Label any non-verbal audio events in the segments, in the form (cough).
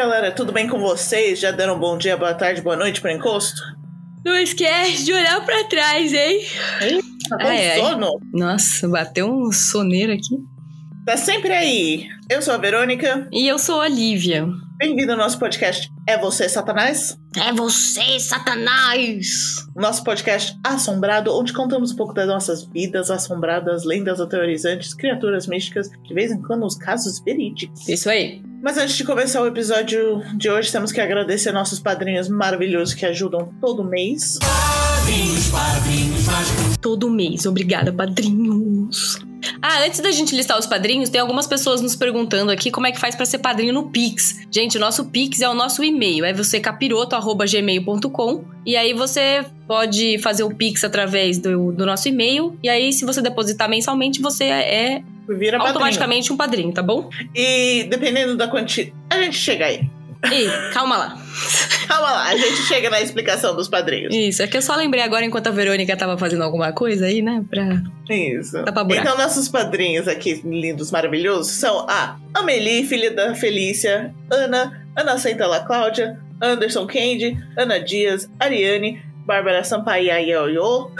Galera, tudo bem com vocês? Já deram um bom dia, boa tarde, boa noite para encosto? Não esquece de olhar pra trás, hein? Tá com Ai, ai. sono? Nossa, bateu um soneiro aqui. Tá sempre aí. Eu sou a Verônica. E eu sou a Lívia. Bem-vindo ao nosso podcast É Você, Satanás? É você, Satanás! Nosso podcast assombrado, onde contamos um pouco das nossas vidas assombradas, lendas aterrorizantes, criaturas místicas, de vez em quando os casos verídicos. Isso aí. Mas antes de começar o episódio de hoje, temos que agradecer nossos padrinhos maravilhosos que ajudam todo mês. Todo mês. Obrigada, padrinhos. Ah, antes da gente listar os padrinhos, tem algumas pessoas nos perguntando aqui como é que faz pra ser padrinho no Pix. Gente, o nosso Pix é o nosso e-mail, é você capiroto@gmail.com e aí você pode fazer o Pix através do, do nosso e-mail e aí se você depositar mensalmente, você é Vira padrinho. automaticamente um padrinho, tá bom? E dependendo da quantia. A gente chega aí. E calma lá. (laughs) Calma lá, a gente chega na explicação dos padrinhos. Isso, é que eu só lembrei agora enquanto a Verônica tava fazendo alguma coisa aí, né? Pra... Isso. Tá pra buraco. Então, nossos padrinhos aqui, lindos, maravilhosos, são a Amelie, filha da Felícia, Ana, Ana Centela Cláudia, Anderson Kendi, Ana Dias, Ariane, Bárbara Sampaio, (laughs)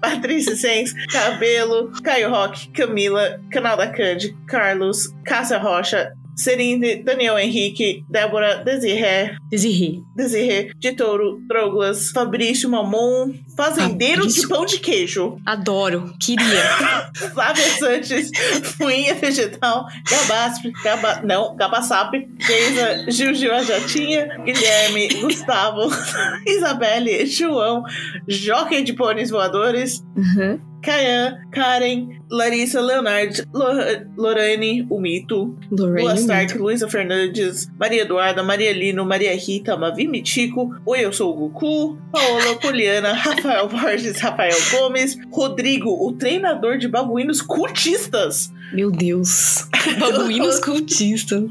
Patrícia Sens, Cabelo, Caio Roque, Camila, Canal da Cande, Carlos, Cássia Rocha, Serinde, Daniel Henrique, Débora, Desiré, Desirri. Desirê, de Touro, Douglas, Fabrício Mamon, Fazendeiro Fabrício. de Pão de Queijo, Adoro. Queria. (laughs) Flávia Sanches, Fuinha Vegetal, Gabasp, Gaba, não, Gabassap, Geisa, Gil Gil a Jatinha, Guilherme, Gustavo, (laughs) Isabelle, João, Jockey de Pôneis Voadores, Uhum. Kayan, Karen, Larissa, Leonard, Lo- Lorane, o Mito, Lua Lorraine. Stark, Luísa Fernandes, Maria Eduarda, Maria Lino, Maria Rita, Mavi Mitico, Oi, eu sou o Goku, Paola, (laughs) Poliana, Rafael Borges, Rafael Gomes, Rodrigo, o treinador de babuínos cultistas, Meu Deus. (laughs) Babuínos cultistas.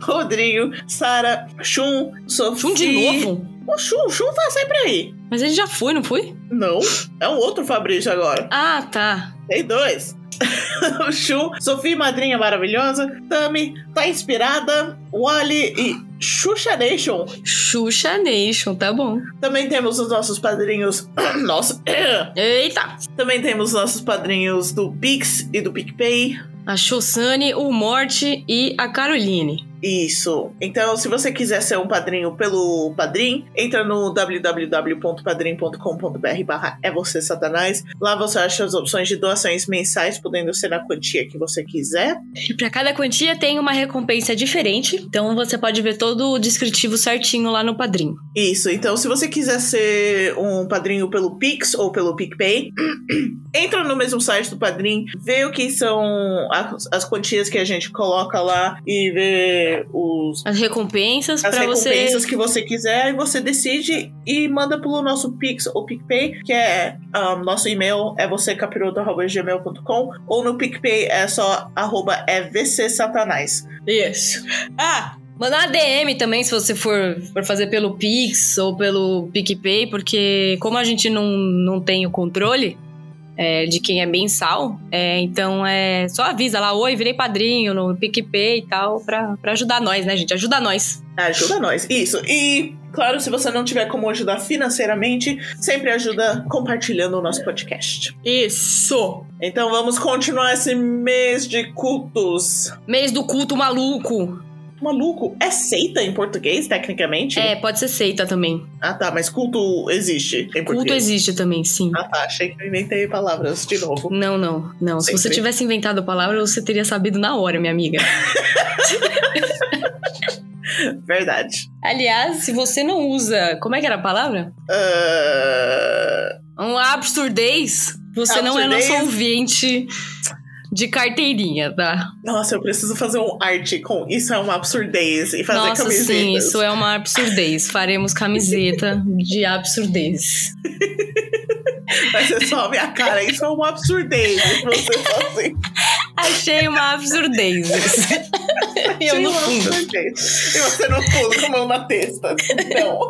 Rodrigo, Sara, Shun, Sofia... Chum de novo? O Shun, Shun tá sempre aí. Mas ele já foi, não foi? Não, é um outro Fabrício agora. Ah, tá. Tem dois. (laughs) o Shu, Sofia Madrinha Maravilhosa, Tami, Tá Inspirada, Wally e Xuxa Nation. Xuxa Nation, tá bom. Também temos os nossos padrinhos. (coughs) Nossa. (coughs) Eita. Também temos os nossos padrinhos do Pix e do PicPay. A Xossane, o Morte e a Caroline. Isso. Então, se você quiser ser um padrinho pelo Padrim, entra no www.padrim.com.br barra é você satanás. Lá você acha as opções de doações mensais, podendo ser na quantia que você quiser. E pra cada quantia tem uma recompensa diferente. Então você pode ver todo o descritivo certinho lá no Padrim. Isso, então se você quiser ser um padrinho pelo Pix ou pelo PicPay, (clears throat) entra no mesmo site do Padrim, vê o que são as, as quantias que a gente coloca lá e vê os, As recompensas as você. recompensas que você quiser e você decide e manda pelo nosso Pix ou PicPay, que é ah, nosso e-mail é vocêcapiroto.gmail.com ou no PicPay é só arroba é vcsatanás. Isso. Ah, mandar uma DM também se você for, for fazer pelo Pix ou pelo PicPay, porque como a gente não, não tem o controle é, de quem é mensal, é, então é só avisa lá, oi, virei padrinho no PicPay e tal, pra, pra ajudar nós, né, gente? Ajuda nós. Ajuda nós. Isso. E, claro, se você não tiver como ajudar financeiramente, sempre ajuda compartilhando o nosso podcast. Isso! Então vamos continuar esse mês de cultos. Mês do culto maluco. Maluco, é seita em português, tecnicamente? É, pode ser seita também. Ah, tá, mas culto existe em Culto português. existe também, sim. Ah, tá, achei que eu inventei palavras de novo. Não, não, não. Se você Sempre. tivesse inventado a palavra, você teria sabido na hora, minha amiga. (laughs) Verdade. Aliás, se você não usa. Como é que era a palavra? Ah, Um absurdez, você não é nosso Absurdez? ouvinte de carteirinha, tá? nossa, eu preciso fazer um arte com isso é uma absurdez e fazer Nossa, camisetas. sim, isso é uma absurdez. Faremos camiseta de absurdez. Vai ser só a minha cara, isso é uma absurdez. Você assim. (laughs) Achei uma absurdez. E (laughs) eu no Uma fundo. absurdez. E você no fundo, com a mão na testa. Então,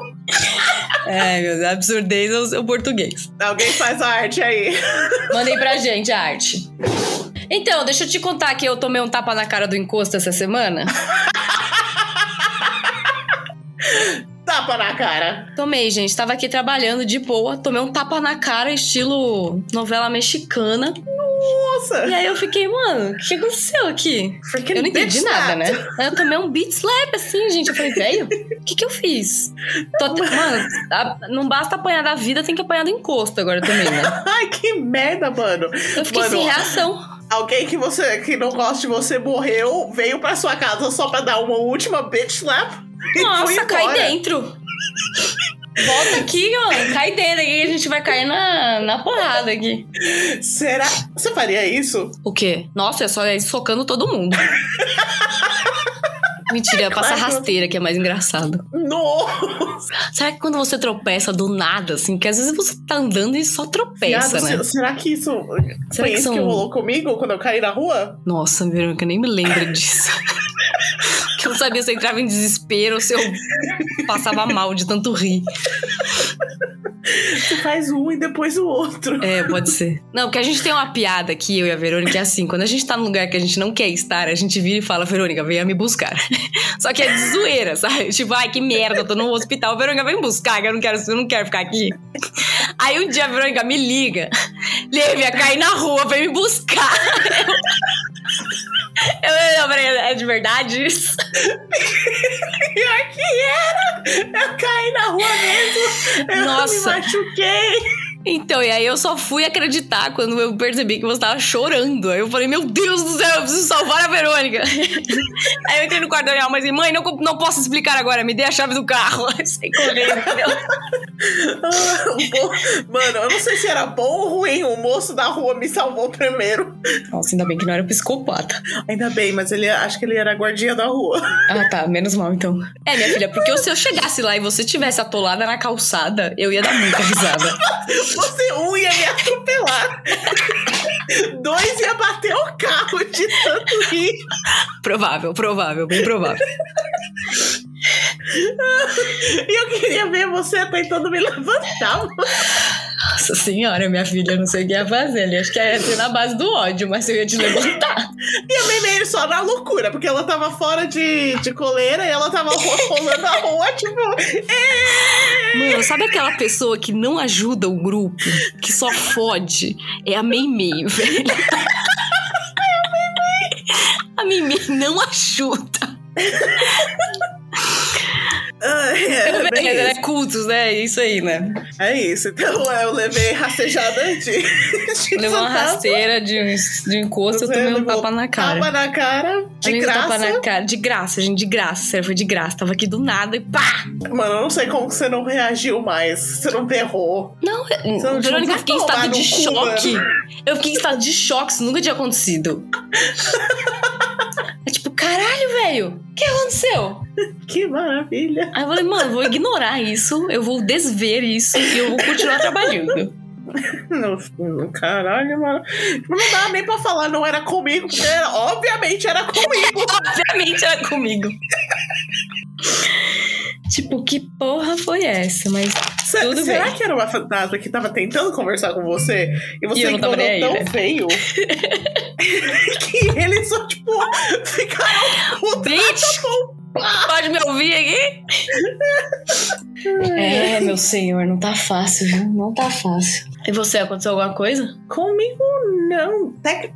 É, meu Deus, absurdez é o- é o português. alguém faz a arte aí. Mandei pra gente a arte. Então, deixa eu te contar que eu tomei um tapa na cara do encosto essa semana. (laughs) tapa na cara? Tomei, gente. Tava aqui trabalhando de boa, tomei um tapa na cara, estilo novela mexicana. Nossa! E aí eu fiquei, mano, o que aconteceu aqui? Freaking Eu não entendi nada, slap. né? Aí eu tomei um beat slap assim, gente. Eu falei, velho, o que que eu fiz? Tô Mano, a- não basta apanhar da vida, tem que apanhar do encosto agora também, né? (laughs) Ai, que merda, mano. Eu fiquei Mano, sem reação. Alguém que você que não gosta de você morreu, veio pra sua casa só pra dar uma última bitch slap. e Nossa, cai dentro. Volta aqui, mano. Cai dentro aqui, a gente vai cair na, na porrada aqui. Será? Você faria isso? O quê? Nossa, é só ir socando todo mundo. (laughs) Mentira, passa Claro. rasteira que é mais engraçado. Nossa! Será que quando você tropeça do nada, assim, que às vezes você tá andando e só tropeça, Viado, né? se- Será que isso Será foi que isso que são- rolou comigo quando eu caí na rua? Nossa, Verônica, nem me lembro disso. (laughs) que eu não sabia se eu entrava em desespero ou se eu passava mal de tanto rir. Você faz um e depois o outro. É, pode ser. Não, porque a gente tem uma piada aqui, eu e a Verônica, que é assim: quando a gente tá num lugar que a gente não quer estar, a gente vira e fala, Verônica, venha me buscar. (laughs) Só que é de zoeira, sabe? Tipo, ai, que merda, eu tô no hospital. Verônica, vem me buscar, que eu não quero, eu não quero ficar aqui. Aí um dia a Verônica me liga, Lívia, caí na rua, vem me buscar. (laughs) Eu, eu, é de verdade isso? (laughs) Pior que era! Eu caí na rua mesmo! Eu Nossa. me machuquei! Então, e aí eu só fui acreditar quando eu percebi que você tava chorando. Aí eu falei, meu Deus do céu, eu preciso salvar a Verônica. (laughs) aí eu entrei no quarto da minha mãe e disse, mãe, não, não posso explicar agora, me dê a chave do carro. (laughs) Aí saí correndo, (laughs) Mano, eu não sei se era bom ou ruim. O moço da rua me salvou primeiro. Nossa, ainda bem que não era psicopata. Ainda bem, mas ele acho que ele era a guardinha da rua. Ah, tá, menos mal então. É, minha filha, porque se eu chegasse lá e você tivesse atolada na calçada, eu ia dar muita risada. Você, um ia me atropelar. (laughs) Dois ia bater o carro de tanto rir. Provável, provável, bem provável. E eu queria ver você tentando me levantar. Nossa senhora, minha filha, eu não sei o que ia fazer ali. Acho que ia ser na base do ódio, mas eu ia te levantar. E a Meme só na loucura, porque ela tava fora de, de coleira e ela tava ro- rolando a rua, tipo. Mano, sabe aquela pessoa que não ajuda o grupo, que só fode? É a Meimei, (laughs) velho. A Meimei não ajuda. Ah, é, (laughs) bem É, isso. é cultos, né? É isso aí, né? é isso. Então eu levei rastejada de. (laughs) de Levou uma rasteira de um, de um encosto, eu tomei um tapa na cara. Tapa na cara, de graça. tapa na cara. De graça, gente, de graça. Sério, foi de graça. Tava aqui do nada e pá! Mano, eu não sei como você não reagiu mais. Você não berrou. Não, não Verônica, eu fiquei em estado de cu, choque. mano. Eu fiquei em estado de choque, isso nunca tinha acontecido. (laughs) É tipo, caralho, velho, o que aconteceu? (laughs) Que maravilha. Aí eu falei, mano, vou ignorar isso, eu vou desver isso e eu vou continuar trabalhando. Não, caralho, mano. Não dá nem pra falar, não era comigo, porque era- obviamente era comigo. (laughs) Obviamente era comigo. tipo, que porra foi essa? Mas Se- Tudo será bem. que era uma fantasma que tava tentando conversar com você e você E ignorou tão né? feio (laughs) que eles só, tipo, ficaram putos. Bitch! Pode me ouvir aqui? É, meu senhor, não tá fácil, viu? Não tá fácil. E você, aconteceu alguma coisa? Comigo, não. Tec-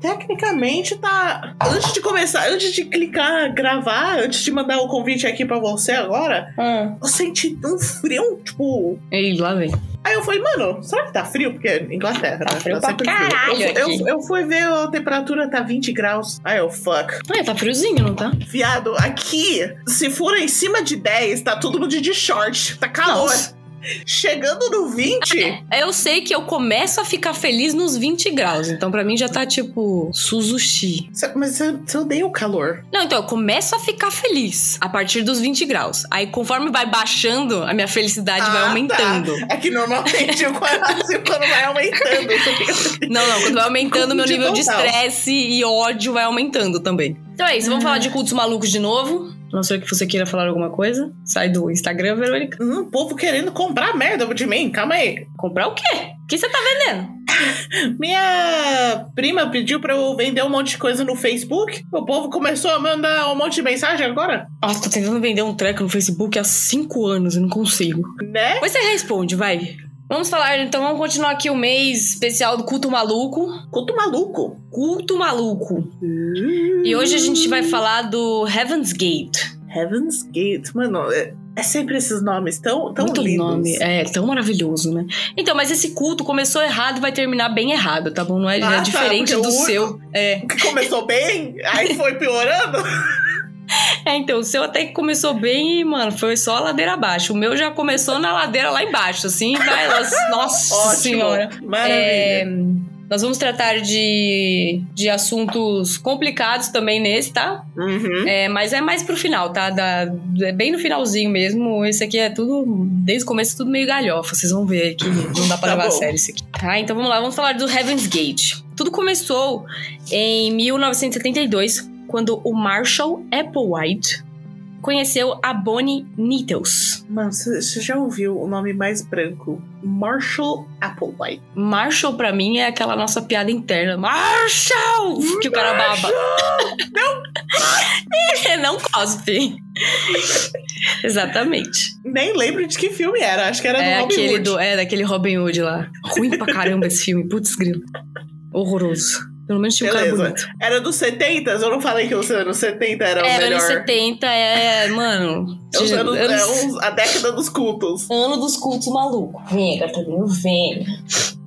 tecnicamente, tá. Antes de começar, antes de clicar, gravar, antes de mandar o convite aqui pra você agora, Ah. eu senti um frio, tipo. Ei, lá vem. Aí eu falei, mano, será que tá frio? Porque Inglaterra, Tá né? frio pra sempre caralho Eu, eu, aqui. eu fui ver a temperatura, tá 20 graus. Aí eu, fuck. Ah, tá friozinho, não tá? Viado, aqui, se for em cima de 10, tá todo mundo de short. Tá calor. Nossa. Chegando no 20, Eu sei que eu começo a ficar feliz nos 20 graus, então pra mim já tá tipo Suzushi. mas você odeia o calor. Não, então eu começo a ficar feliz a partir dos 20 graus. Aí conforme vai baixando, a minha felicidade vai Ah, aumentando. É que normalmente o quando, quando vai aumentando. assim. (laughs) Não, não, quando vai aumentando, meu nível de estresse e ódio vai aumentando também. Então é isso, vamos falar de cultos malucos de novo. A não ser que você queira falar alguma coisa. Sai do Instagram, Verônica. Hum, o povo querendo comprar merda de mim, calma aí. Comprar o quê? O que você tá vendendo? (laughs) Minha prima pediu pra eu vender um monte de coisa no Facebook. O povo começou a mandar um monte de mensagem agora. Nossa, tô tentando vender um treco no Facebook há cinco anos e não consigo. Né? Depois você responde, vai. Vamos falar, então vamos continuar aqui o mês especial do culto maluco. Culto maluco. Culto maluco. E hoje a gente vai falar do Heaven's Gate. Heaven's Gate. Mano, é, é sempre esses nomes tão, tão Muito lindos. nome. É, tão maravilhoso, né? Então, mas esse culto começou errado e vai terminar bem errado, tá bom? Não é, Ah, é tá, diferente do seu. (laughs) É. Que começou bem, aí foi piorando. (laughs) é, então, o seu até que começou bem e, mano, foi só a ladeira abaixo. O meu já começou na ladeira lá embaixo, assim, vai. (laughs) Nossa Ótimo. senhora. Maravilha. É, nós vamos tratar de, de assuntos complicados também nesse, tá? Uhum. É, mas é mais pro final, tá? Da, é bem no finalzinho mesmo. Esse aqui é tudo, desde o começo, tudo meio galhofa. Vocês vão ver que não dá pra (laughs) Tá levar a bom. sério isso aqui. Tá, então vamos lá, vamos falar do Heaven's Gate. Tudo começou em 1972, quando o Marshall Applewhite conheceu a Bonnie Needles. Mano, você já ouviu o nome mais branco? Marshall Applewhite. Marshall, pra mim, é aquela nossa piada interna. Marshall! Que o cara baba. (laughs) Não cospe. Exatamente. Nem lembro de que filme era. Acho que era do É Robin aquele Hood. do, é daquele Robin Hood lá. Ruim pra caramba esse filme. Putz, grilo. Horroroso. Pelo menos tinha um cara Beleza. bonito. Era dos 70? Eu não falei que os anos 70 eram o É, melhor. anos 70 é, mano. É os anos, anos- é os- a década dos cultos. Ano dos cultos maluco. Vem, Gabriel, vem.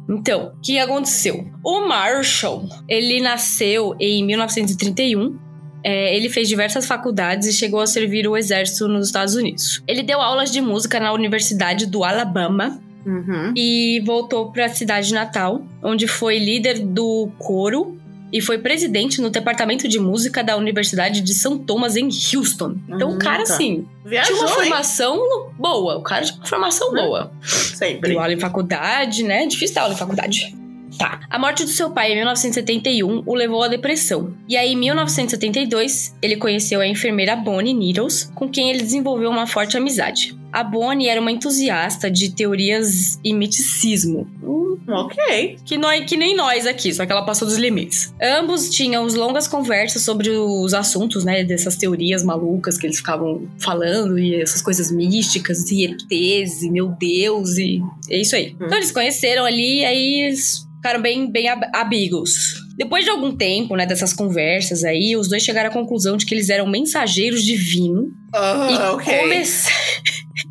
Então, o que aconteceu? O Marshall, ele nasceu em 1931. É, ele fez diversas faculdades e chegou a servir o exército nos Estados Unidos. Ele deu aulas de música na Universidade do Alabama Uhum. e voltou para a cidade natal, onde foi líder do coro e foi presidente no departamento de música da Universidade de São Thomas em Houston. Então, Hum, o cara, tá. assim, Viajou, tinha uma hein? formação boa. O cara tinha uma formação Né? boa. Sempre. Deu aula em faculdade, né? Difícil dar aula em faculdade. Tá. A morte do seu pai em 1971 o levou à depressão. E aí, em 1972, ele conheceu a enfermeira Bonnie Needles, com quem ele desenvolveu uma forte amizade. A Bonnie era uma entusiasta de teorias e miticismo. Hum, Ok. Que, nós, que nem nós aqui, só que ela passou dos limites. Ambos tinham longas conversas sobre os assuntos, né? Dessas teorias malucas que eles ficavam falando, e essas coisas místicas, e ETs, e meu Deus, e é isso aí. Hum. Então eles conheceram ali, aí eles ficaram bem, bem ab- amigos. Depois de algum tempo, né, dessas conversas aí, os dois chegaram à conclusão de que eles eram mensageiros divinos. Ah, e ok. começaram.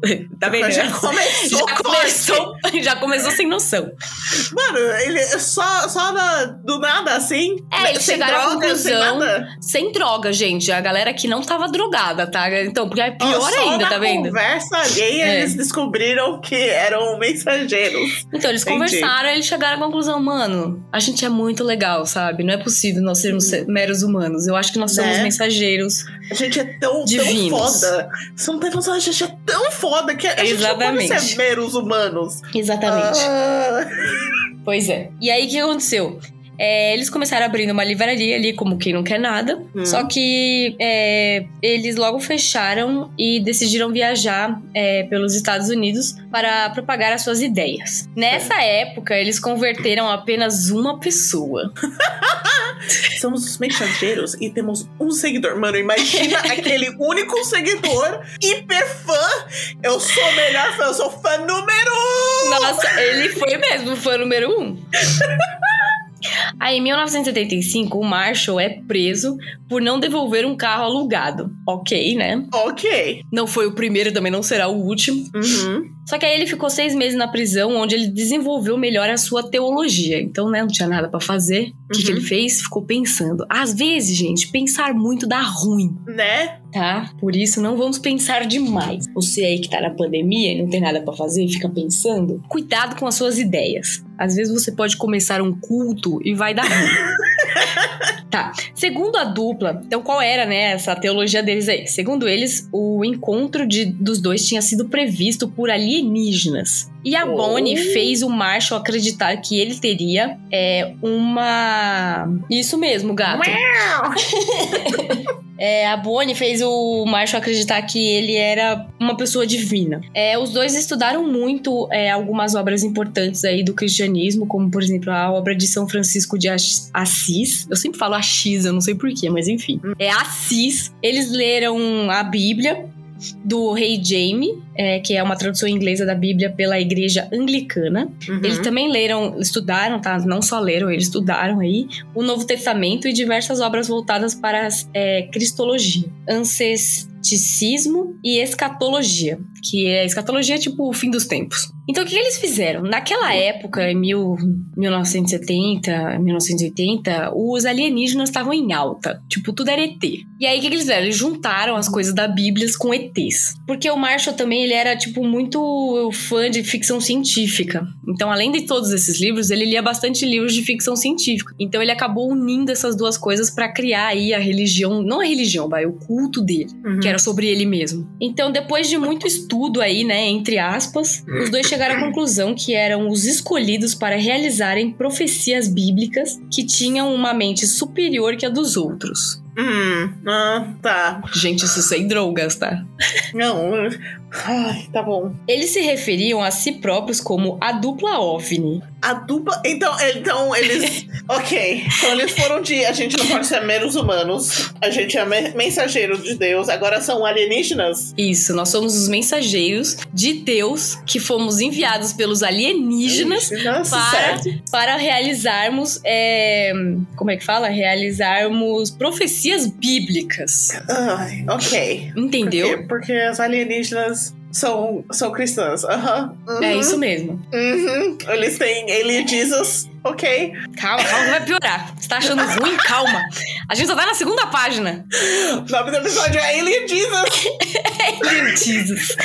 (laughs) tá vendo? (laughs) Já começou Já começou, (laughs) já começou sem noção. Mano, ele só, só na- do nada assim. É, eles sem chegaram à droga, sem conclusão- nada. Sem droga, gente. A galera que não tava drogada, tá? Então, porque é pior só ainda, tá vendo? conversa alheia, É. eles descobriram que eram mensageiros. Então, eles Entendi. conversaram e eles chegaram à conclusão, mano, a gente é muito legal, sabe? Não é possível nós sermos se- meros humanos. Eu acho que nós somos Né? mensageiros. A gente é tão, tão Divinos. foda. Você não tem noção, a gente é tão foda que a gente não Exatamente. pode ser meros humanos. Exatamente. Ah, Pois é. E aí, o que aconteceu? É, eles começaram abrindo uma livraria ali, como quem não quer nada. Hum. Só que é, eles logo fecharam e decidiram viajar é, pelos Estados Unidos para propagar as suas ideias. Nessa época, eles converteram apenas uma pessoa. (laughs) somos os mensageiros e temos um seguidor. Mano, imagina (laughs) aquele único seguidor, hiper fã. Eu sou o melhor fã, eu sou fã número um. Nossa, ele foi mesmo fã número um. (laughs) Aí, em 1975, o Marshall é preso por não devolver um carro alugado. Ok, né? Ok. Não foi o primeiro, também não será o último. Uhum. Só que aí ele ficou seis meses na prisão, onde ele desenvolveu melhor a sua teologia. Então, né, não tinha nada pra fazer. O que, que Uhum. ele fez? Ficou pensando. Às vezes, gente, pensar muito dá ruim, Né? tá? Por isso, não vamos pensar demais. Você aí que tá na pandemia e não tem nada pra fazer e fica pensando, cuidado com as suas ideias. Às vezes você pode começar um culto e vai dar ruim. (laughs) (laughs) Tá. Segundo a dupla, então qual era, né, essa teologia deles aí? Segundo eles, o encontro de, dos dois tinha sido previsto por alienígenas. E a Oh. Bonnie fez o Marshall acreditar que ele teria é, uma. Isso mesmo, gato. (laughs) É, a Bonnie fez o Marshall acreditar que ele era uma pessoa divina. É, os dois estudaram muito é, algumas obras importantes aí do cristianismo, como por exemplo a obra de São Francisco de Assis. Eu sempre falo Assis, eu não sei porquê, mas enfim. É Assis. Eles leram a Bíblia, do Rei Jaime, é, que é uma tradução inglesa da Bíblia pela Igreja Anglicana. Uhum. Eles também leram, estudaram, tá? Não só leram, eles estudaram aí o Novo Testamento e diversas obras voltadas para a é, Cristologia. Ancesticismo e escatologia, que é escatologia tipo o fim dos tempos. Então, o que eles fizeram? Naquela época, em mil, 1970, 1980, os alienígenas estavam em alta. Tipo, tudo era ET. E aí, o que eles fizeram? Eles juntaram as coisas da Bíblia com ETs. Porque o Marshall também, ele era, tipo, muito fã de ficção científica. Então, além de todos esses livros, ele lia bastante livros de ficção científica. Então, ele acabou unindo essas duas coisas para criar aí a religião, não a religião, vai, o culto dele, uhum. que era sobre ele mesmo. Então, depois de muito estudo aí, né, entre aspas, os dois chegaram à conclusão que eram os escolhidos para realizarem profecias bíblicas que tinham uma mente superior que a dos outros. Hum, ah, tá. Gente, isso sem drogas, tá? Não, ai, tá bom. Eles se referiam a si próprios como a dupla OVNI. A dupla. Então, então eles. (laughs) ok. Então eles foram de. A gente não pode ser meros humanos. A gente é mensageiro de Deus. Agora são alienígenas? Isso, nós somos os mensageiros de Deus que fomos enviados pelos alienígenas para, para realizarmos. É, como é que fala? Realizarmos profecias bíblicas. Ai, ok. Entendeu? Porque, porque as alienígenas são, são cristãs. Uhum. uhum. É isso mesmo. Uhum. Eles têm Alien Jesus. Ok. Calma, calma, vai piorar. Você tá achando ruim? Calma. A gente só tá na segunda página. O nome do episódio é Alien Jesus. (laughs) Alien Jesus.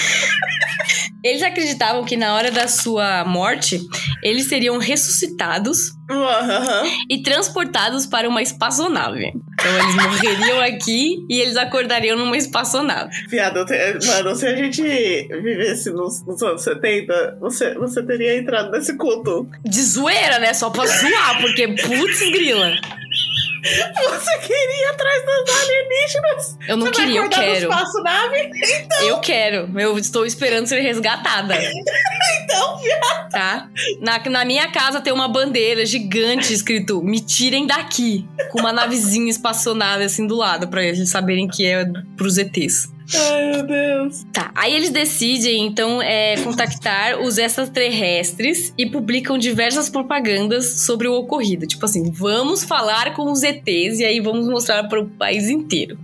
Eles acreditavam que na hora da sua morte, eles seriam ressuscitados uhum. e transportados para uma espaçonave. Então eles morreriam aqui e eles acordariam numa espaçonave. Viado, mano, se a gente vivesse nos, nos, anos 70, você, você teria entrado nesse culto. De zoeira, né? Só pra zoar, porque putz grila. Você queria atrás das alienígenas? Eu não Você queria, eu quero. Espaço nave? Então. Eu quero. Eu estou esperando ser resgatada. (laughs) então, viado. Tá? Na, na minha casa tem uma bandeira gigante escrito: Me tirem daqui. Com uma navezinha espaçonave assim do lado, pra eles saberem que é pros ETs. Ai, meu Deus. Tá, aí eles decidem, então, é, contactar os extraterrestres e publicam diversas propagandas sobre o ocorrido. Tipo assim, vamos falar com os ETs e aí vamos mostrar para o país inteiro.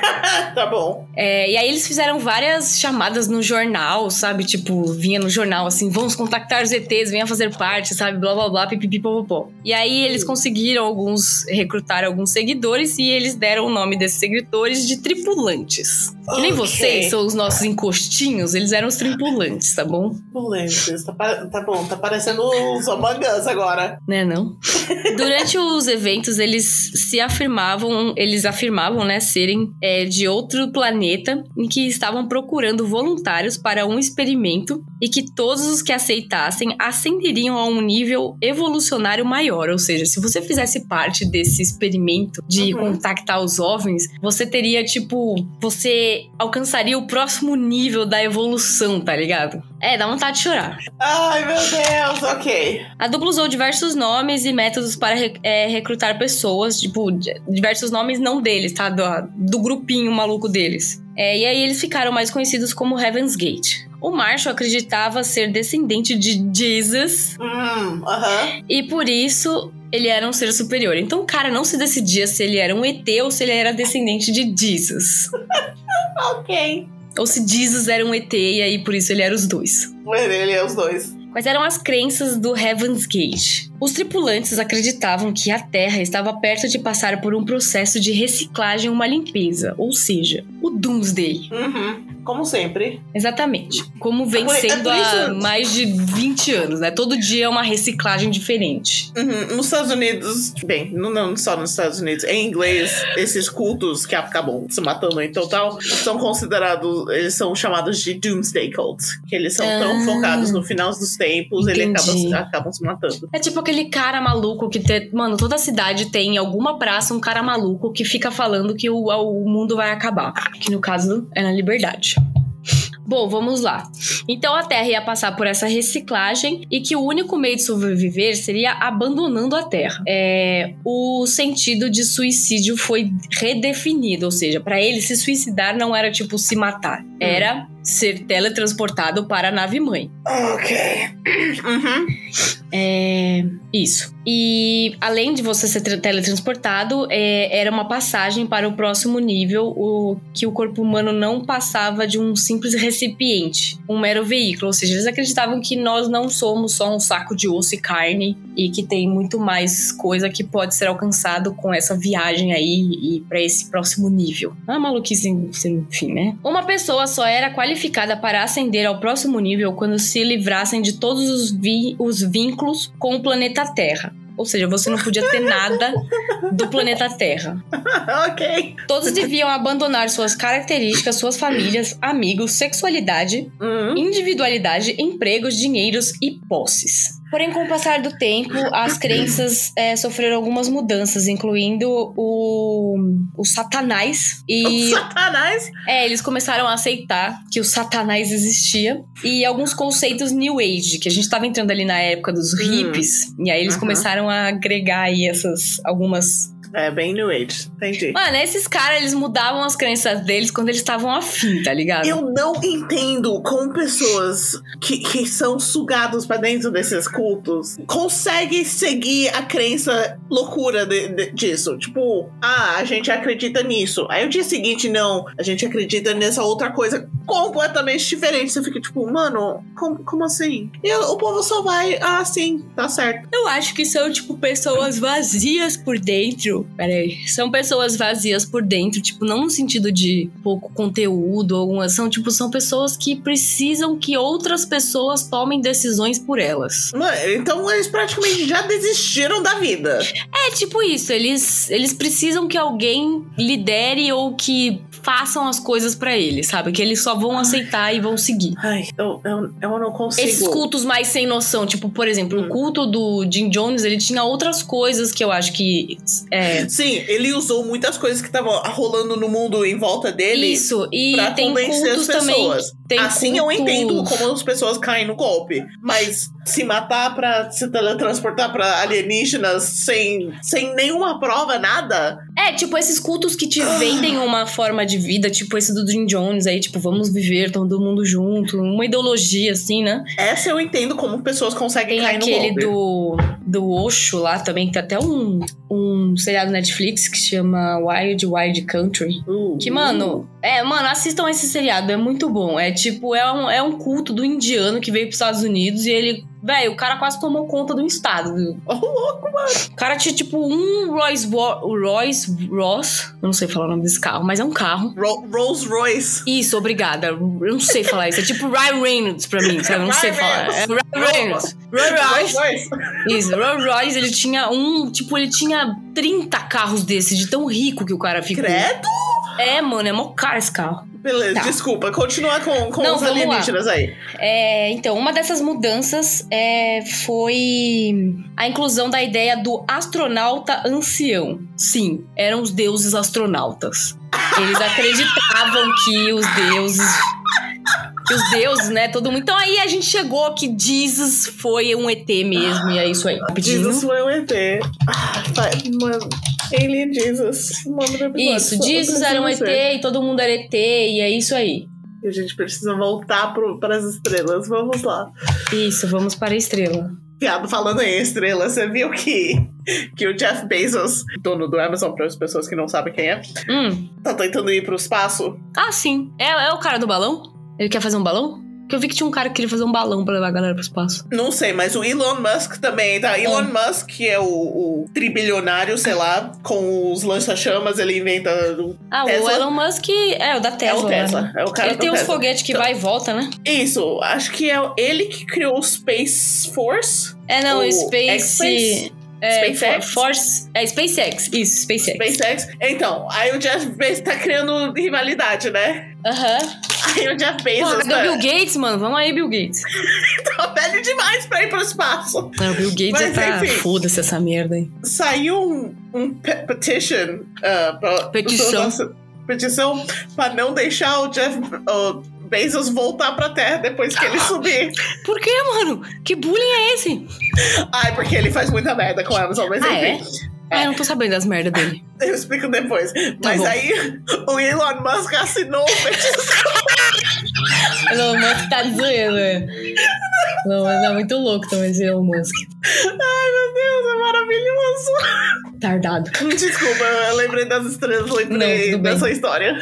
(laughs) tá bom. É, e aí eles fizeram várias chamadas no jornal, sabe? Tipo, vinha no jornal assim, vamos contactar os ETs, venha fazer parte, sabe? Blá, blá, blá, pipipipopopó. E aí eles conseguiram alguns, recrutar alguns seguidores e eles deram o nome desses seguidores de tripulantes. Que nem vocês são os nossos encostinhos, eles eram os tripulantes, tá bom? Tripulantes, tá, tá bom, tá parecendo os Omangas agora. Né, não? (laughs) Durante os eventos, eles se afirmavam, eles afirmavam, né, serem é, de outro planeta em que estavam procurando voluntários para um experimento e que todos os que aceitassem ascenderiam a um nível evolucionário maior. Ou seja, se você fizesse parte desse experimento de uhum. contactar os OVNIs, você teria, tipo, você alcançaria o próximo nível da evolução, tá ligado? É, dá vontade de chorar. Ai, meu Deus, ok. A dupla usou diversos nomes e métodos para é, recrutar pessoas, tipo, diversos nomes não deles, tá? Do, do grupinho maluco deles. É, e aí eles ficaram mais conhecidos como Heaven's Gate. O Marshall acreditava ser descendente de Jesus. Hum, uh -huh. E por isso ele era um ser superior. Então o cara não se decidia se ele era um ET ou se ele era descendente de Jesus. (laughs) ok. Ou se Jesus era um ET e aí por isso ele era os dois. Ele é os dois. Quais eram as crenças do Heaven's Gate? Os tripulantes acreditavam que a Terra estava perto de passar por um processo de reciclagem uma limpeza, ou seja, o Doomsday. Uhum. Como sempre. Exatamente. Como vem é sendo é há mais de 20 anos, né? Todo dia é uma reciclagem diferente. Uhum. Nos Estados Unidos, bem, não, não só nos Estados Unidos, em inglês, esses cultos que acabam se matando em total são considerados, eles são chamados de Doomsday Cults. Que eles são ah, tão focados no final dos tempos, eles acabam, acabam se matando. É tipo aquele cara maluco que tem. Mano, toda cidade tem em alguma praça um cara maluco que fica falando que o, o mundo vai acabar. Que no caso é na liberdade. Bom, vamos lá. Então a Terra ia passar por essa reciclagem e que o único meio de sobreviver seria abandonando a Terra. É, o sentido de suicídio foi redefinido, ou seja, para ele se suicidar não era tipo se matar, era ser teletransportado para a nave mãe. Ok. (clears throat) Uhum. É, isso. E além de você ser tra- teletransportado, é, era uma passagem para o próximo nível, o que o corpo humano não passava de um simples recipiente, um mero veículo. Ou seja, eles acreditavam que nós não somos só um saco de osso e carne e que tem muito mais coisa que pode ser alcançado com essa viagem aí e para esse próximo nível. Ah, maluquice, enfim, né? Uma pessoa só era qualificada para ascender ao próximo nível quando se livrassem de todos os, vi- os vínculos com o planeta Terra. Ou seja, você não podia ter nada do planeta Terra. (laughs) ok. Todos deviam abandonar suas características, suas famílias, amigos, sexualidade, Uhum. individualidade, empregos, dinheiros e posses. Porém, com o passar do tempo, as crenças eh, sofreram algumas mudanças, incluindo o, o Satanás. E Satanás. é, eles começaram a aceitar que o Satanás existia. E alguns conceitos New Age, que a gente tava entrando ali na época dos Hum. hippies. E aí eles começaram a agregar aí essas algumas É bem New Age. Entendi. Mano, esses caras, eles mudavam as crenças deles quando eles estavam afim, tá ligado? Eu não entendo como pessoas que, que são sugadas pra dentro desses cultos conseguem seguir a crença loucura de- de- disso. Tipo, ah, a gente acredita nisso. Aí o dia seguinte, não, a gente acredita nessa outra coisa completamente diferente. Você fica tipo, mano, como, como assim? E o povo só vai, ah, sim, tá certo. Eu acho que são, tipo, pessoas vazias por dentro. Peraí. São pessoas vazias por dentro, tipo, não no sentido de pouco conteúdo, alguma. São, tipo, são pessoas que precisam que outras pessoas tomem decisões por elas. Mano, então eles praticamente já desistiram da vida. É tipo isso, eles, eles precisam que alguém lidere ou que façam as coisas pra eles, sabe? Que eles só vão aceitar e vão seguir. Ai, eu, eu, eu não consigo. Esses cultos mais sem noção, tipo, por exemplo, Hum. o culto do Jim Jones, ele tinha outras coisas que eu acho que. É, Sim, ele usou muitas coisas que estavam rolando no mundo em volta dele isso, e pra tem convencer cultos as também. Tem assim eu cultos- entendo como as pessoas caem no golpe. Mas se matar pra se teletransportar pra alienígenas sem, sem nenhuma prova, nada. É, tipo, esses cultos que te vendem uma forma de vida, tipo esse do Jim Jones aí, tipo, vamos viver todo mundo junto, uma ideologia assim, né? Essa eu entendo como pessoas conseguem Tem cair aquele no golpe. do, do Osho lá também, que tem até um, um seriado Netflix que se chama Wild Wild Country. Uh, Que, mano, é, mano, assistam esse seriado, é muito bom. É tipo, é um, é um culto do indiano que veio pros Estados Unidos e ele. Velho, o cara quase tomou conta do estado. (laughs) Ô, louco, mano. O cara tinha, tipo, um Rolls Royce Ross. Eu não sei falar o nome desse carro, mas é um carro. Ro- Rolls Royce. Isso, obrigada. Eu não sei falar isso. É tipo Ryan Reynolds pra mim, sabe? Eu não sei Ryan falar. É Reynolds. Ryan Reynolds. Rolls. Royce. Isso, Rolls Royce, ele tinha um. Tipo, ele tinha 30 carros desses, de tão rico que o cara ficou. Credo? É, mano, é mó caro esse carro. Beleza, Tá. desculpa. Continua com, com Não, os vamos lá. alienígenas aí. É, então, uma dessas mudanças é, foi a inclusão da ideia do astronauta ancião. Sim, eram os deuses astronautas. Eles (laughs) acreditavam que os deuses. Que os deuses, né? Todo mundo. Então aí a gente chegou que Jesus foi um ET mesmo, e é isso aí. Rapidinho. Jesus foi um ET. Mano. Alien Jesus. O nome do episódio. Isso, Jesus era um ET ser. e todo mundo era ET, e é isso aí. E a gente precisa voltar para as estrelas. Vamos lá. Isso, vamos para a estrela. Piado falando em estrela, você viu que, que o Jeff Bezos, dono do Amazon, para as pessoas que não sabem quem é, Hum. tá tentando ir pro espaço? Ah, sim. É, é o cara do balão? Ele quer fazer um balão? Porque eu vi que tinha um cara que queria fazer um balão pra levar a galera pro espaço. Não sei, mas o Elon Musk também, tá? Elon Musk, que é o, o tribilionário, sei lá, com os lança-chamas, ele inventa. o- Ah, Tesla? o Elon Musk é o da É Tesla. o Tesla. né? É o cara Ele tem uns Tesla. foguetes que vai e volta, né? Isso, acho que é ele que criou o Space Force. É, não, O Space. X-Space? É, SpaceX? For- Force. É, SpaceX. Isso, SpaceX. SpaceX. Então, aí o Jeff Bezos tá criando rivalidade, né? Aham. Aí o Jeff Pô, Bezos cadê o Bill Gates, mano? Vamos aí, Bill Gates. (laughs) tá velho demais pra ir pro espaço. Não, o Bill Gates Mas, já tá. enfim. Foda-se essa merda aí. Saiu um, um pe- petition. uh, pra, Petição. nossa, petição pra não deixar o Jeff o Bezos voltar pra Terra depois que ele subir. Por que, mano? Que bullying é esse? Ai, porque ele faz muita merda com a Amazon, mas Ah, é? Ah, eu não tô sabendo das merdas dele. (laughs) Eu explico depois. Mas bom. aí o Elon Musk assinou o (laughs) petição. Elon Musk tá zoeira, né? Não, mas é muito louco também esse Elon Musk. Ai, meu Deus, é maravilhoso. Tardado. Desculpa, eu lembrei das estrelas, Não, lembrei bem. dessa história.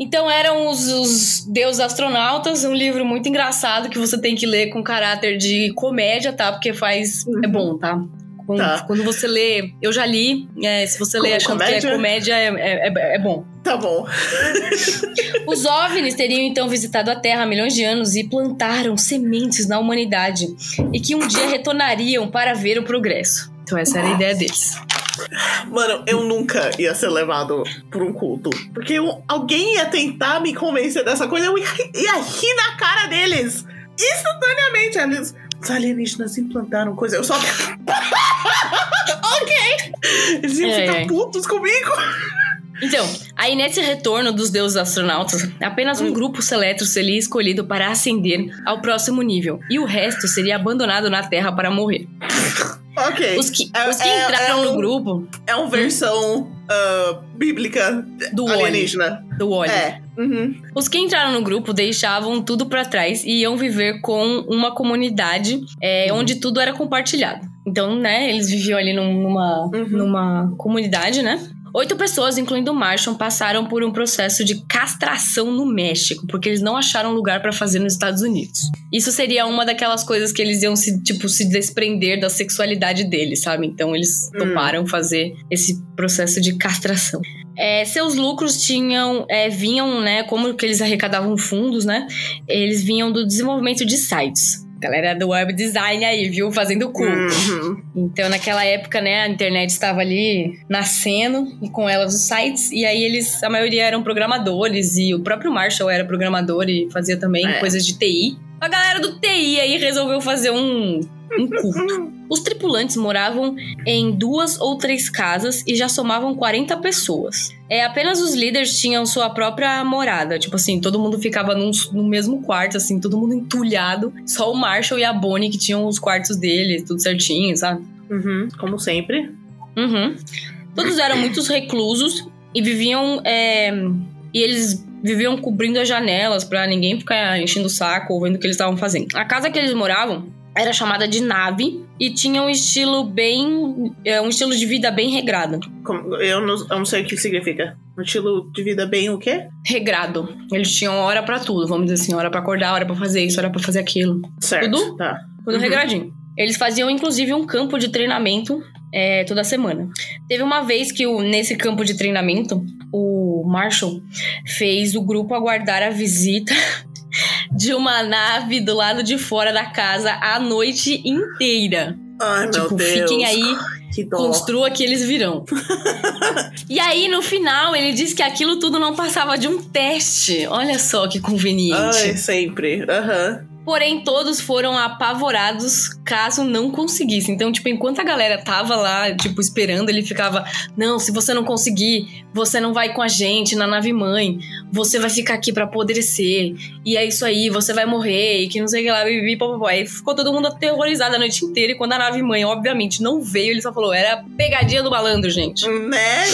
Então eram os, os Deus Astronautas, um livro muito engraçado que você tem que ler com caráter de comédia, tá? Porque faz. É bom, tá? Quando, Tá. quando você lê, eu já li, é, se você lê achando que comédia? é comédia, é, é, é- é bom. Tá bom. (laughs) Os OVNIs teriam então visitado a Terra há milhões de anos e plantaram sementes na humanidade e que um dia retornariam para ver o progresso. Então essa era a ideia deles. Mano, eu nunca ia ser levado por um culto. Porque eu- alguém ia tentar me convencer dessa coisa, eu ia, ia rir na cara deles. Instantaneamente, eles. Os alienígenas implantaram coisa. Eu só. (laughs) ok! Eles iam É, ficar é. putos comigo. Então, aí nesse retorno dos deuses astronautas, apenas um Hum. grupo seleto seria escolhido para ascender ao próximo nível, e o resto seria abandonado na Terra para morrer. Ok. Os que, É- os que é- entraram é no um- grupo É uma versão ah, bíblica do alienígena. do Wally. É. Uhum. Os que entraram no grupo deixavam tudo pra trás e iam viver com uma comunidade é, Uhum. onde tudo era compartilhado. Então, né, eles viviam ali num- numa, Uhum. numa comunidade, né? Oito pessoas, incluindo o Marshall, passaram por um processo de castração no México, porque eles não acharam lugar pra fazer nos Estados Unidos. Isso seria uma daquelas coisas que eles iam se, tipo, se desprender da sexualidade deles, sabe? Então eles Hum. toparam fazer esse processo de castração. É, seus lucros tinham, é, vinham, né? Como que eles arrecadavam fundos, né? Eles vinham do desenvolvimento de sites. Galera do web design aí, viu? Fazendo culto. Uhum. Então, naquela época, né, a internet estava ali nascendo e com elas os sites. E aí eles, a maioria eram programadores e o próprio Marshall era programador e fazia também É. coisas de TI. A galera do TI aí resolveu fazer um, um culto. (laughs) Os tripulantes moravam em duas ou três casas e já somavam 40 pessoas. É, apenas os líderes tinham sua própria morada. Tipo assim, todo mundo ficava num- no mesmo quarto, assim, todo mundo entulhado. Só o Marshall e a Bonnie que tinham os quartos deles, tudo certinho, sabe? Uhum. Como sempre. Uhum. Todos eram muitos reclusos e viviam. é, e eles viviam cobrindo as janelas pra ninguém ficar enchendo o saco ou vendo o que eles estavam fazendo. A casa que eles moravam era chamada de nave e tinha um estilo bem. é, um estilo de vida bem regrado. Eu, não, eu não sei o que significa. Um estilo de vida bem o quê? Regrado. Eles tinham hora pra tudo, vamos dizer assim, hora pra acordar, hora pra fazer isso, hora pra fazer aquilo. Certo. Tudo? Tá. Tudo Uhum. regradinho. Eles faziam, inclusive, um campo de treinamento é, toda semana. Teve uma vez que o- nesse campo de treinamento, o Marshall fez o grupo aguardar a visita (laughs) de uma nave do lado de fora da casa a noite inteira. Ai, meu tipo, Deus. fiquem aí, (laughs) construa que eles virão. (laughs) e aí, no final, ele disse que aquilo tudo não passava de um teste. Olha só que conveniente. Ai, sempre. Aham. Porém, todos foram apavorados caso não conseguisse. Então, tipo, enquanto a galera tava lá, tipo, esperando, ele ficava: Não, se você não conseguir, você não vai com a gente na nave mãe. Você vai ficar aqui pra apodrecer. E é isso aí, você vai morrer. E que não sei o que lá, bibi. Aí ficou todo mundo aterrorizado a noite inteira. E quando a nave mãe, obviamente, não veio, ele só falou: Era pegadinha do malandro, gente. Né?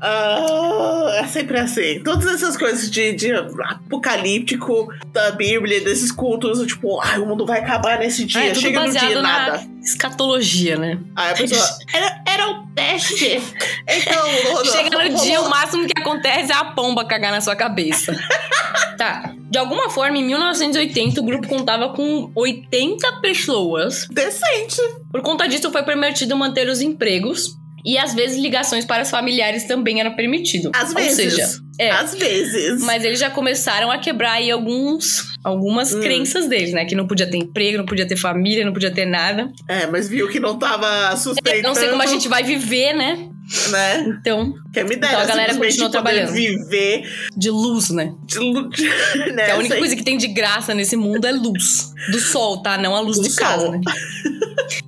Ah, é sempre assim. Todas essas coisas de, de apocalíptico da Bíblia, desses cultos, tipo, ai, o mundo vai acabar nesse dia. é Chega no dia, na nada. escatologia, né? Aí a pessoa. Era, era (laughs) o teste. Então, Chega no dia, o máximo que acontece é a pomba cagar na sua cabeça. (laughs) tá. De alguma forma, em 1980, o grupo contava com 80 pessoas. Decente. Por conta disso, foi permitido manter os empregos. E às vezes ligações para os familiares também era permitido. Às Ou vezes. seja, é. Às vezes. Mas eles já começaram a quebrar aí alguns, algumas Hum. crenças deles, né? Que não podia ter emprego, não podia ter família, não podia ter nada. É, mas viu que não tava suspeitando. Eu não sei como a gente vai viver, né? Né? Então, Quem me dera Então a galera continua trabalhando. viver de luz, né? de, lu- (laughs) né? Que a única coisa que tem de graça nesse mundo é luz. Do sol, tá? Não a luz Do de casa, sol. né?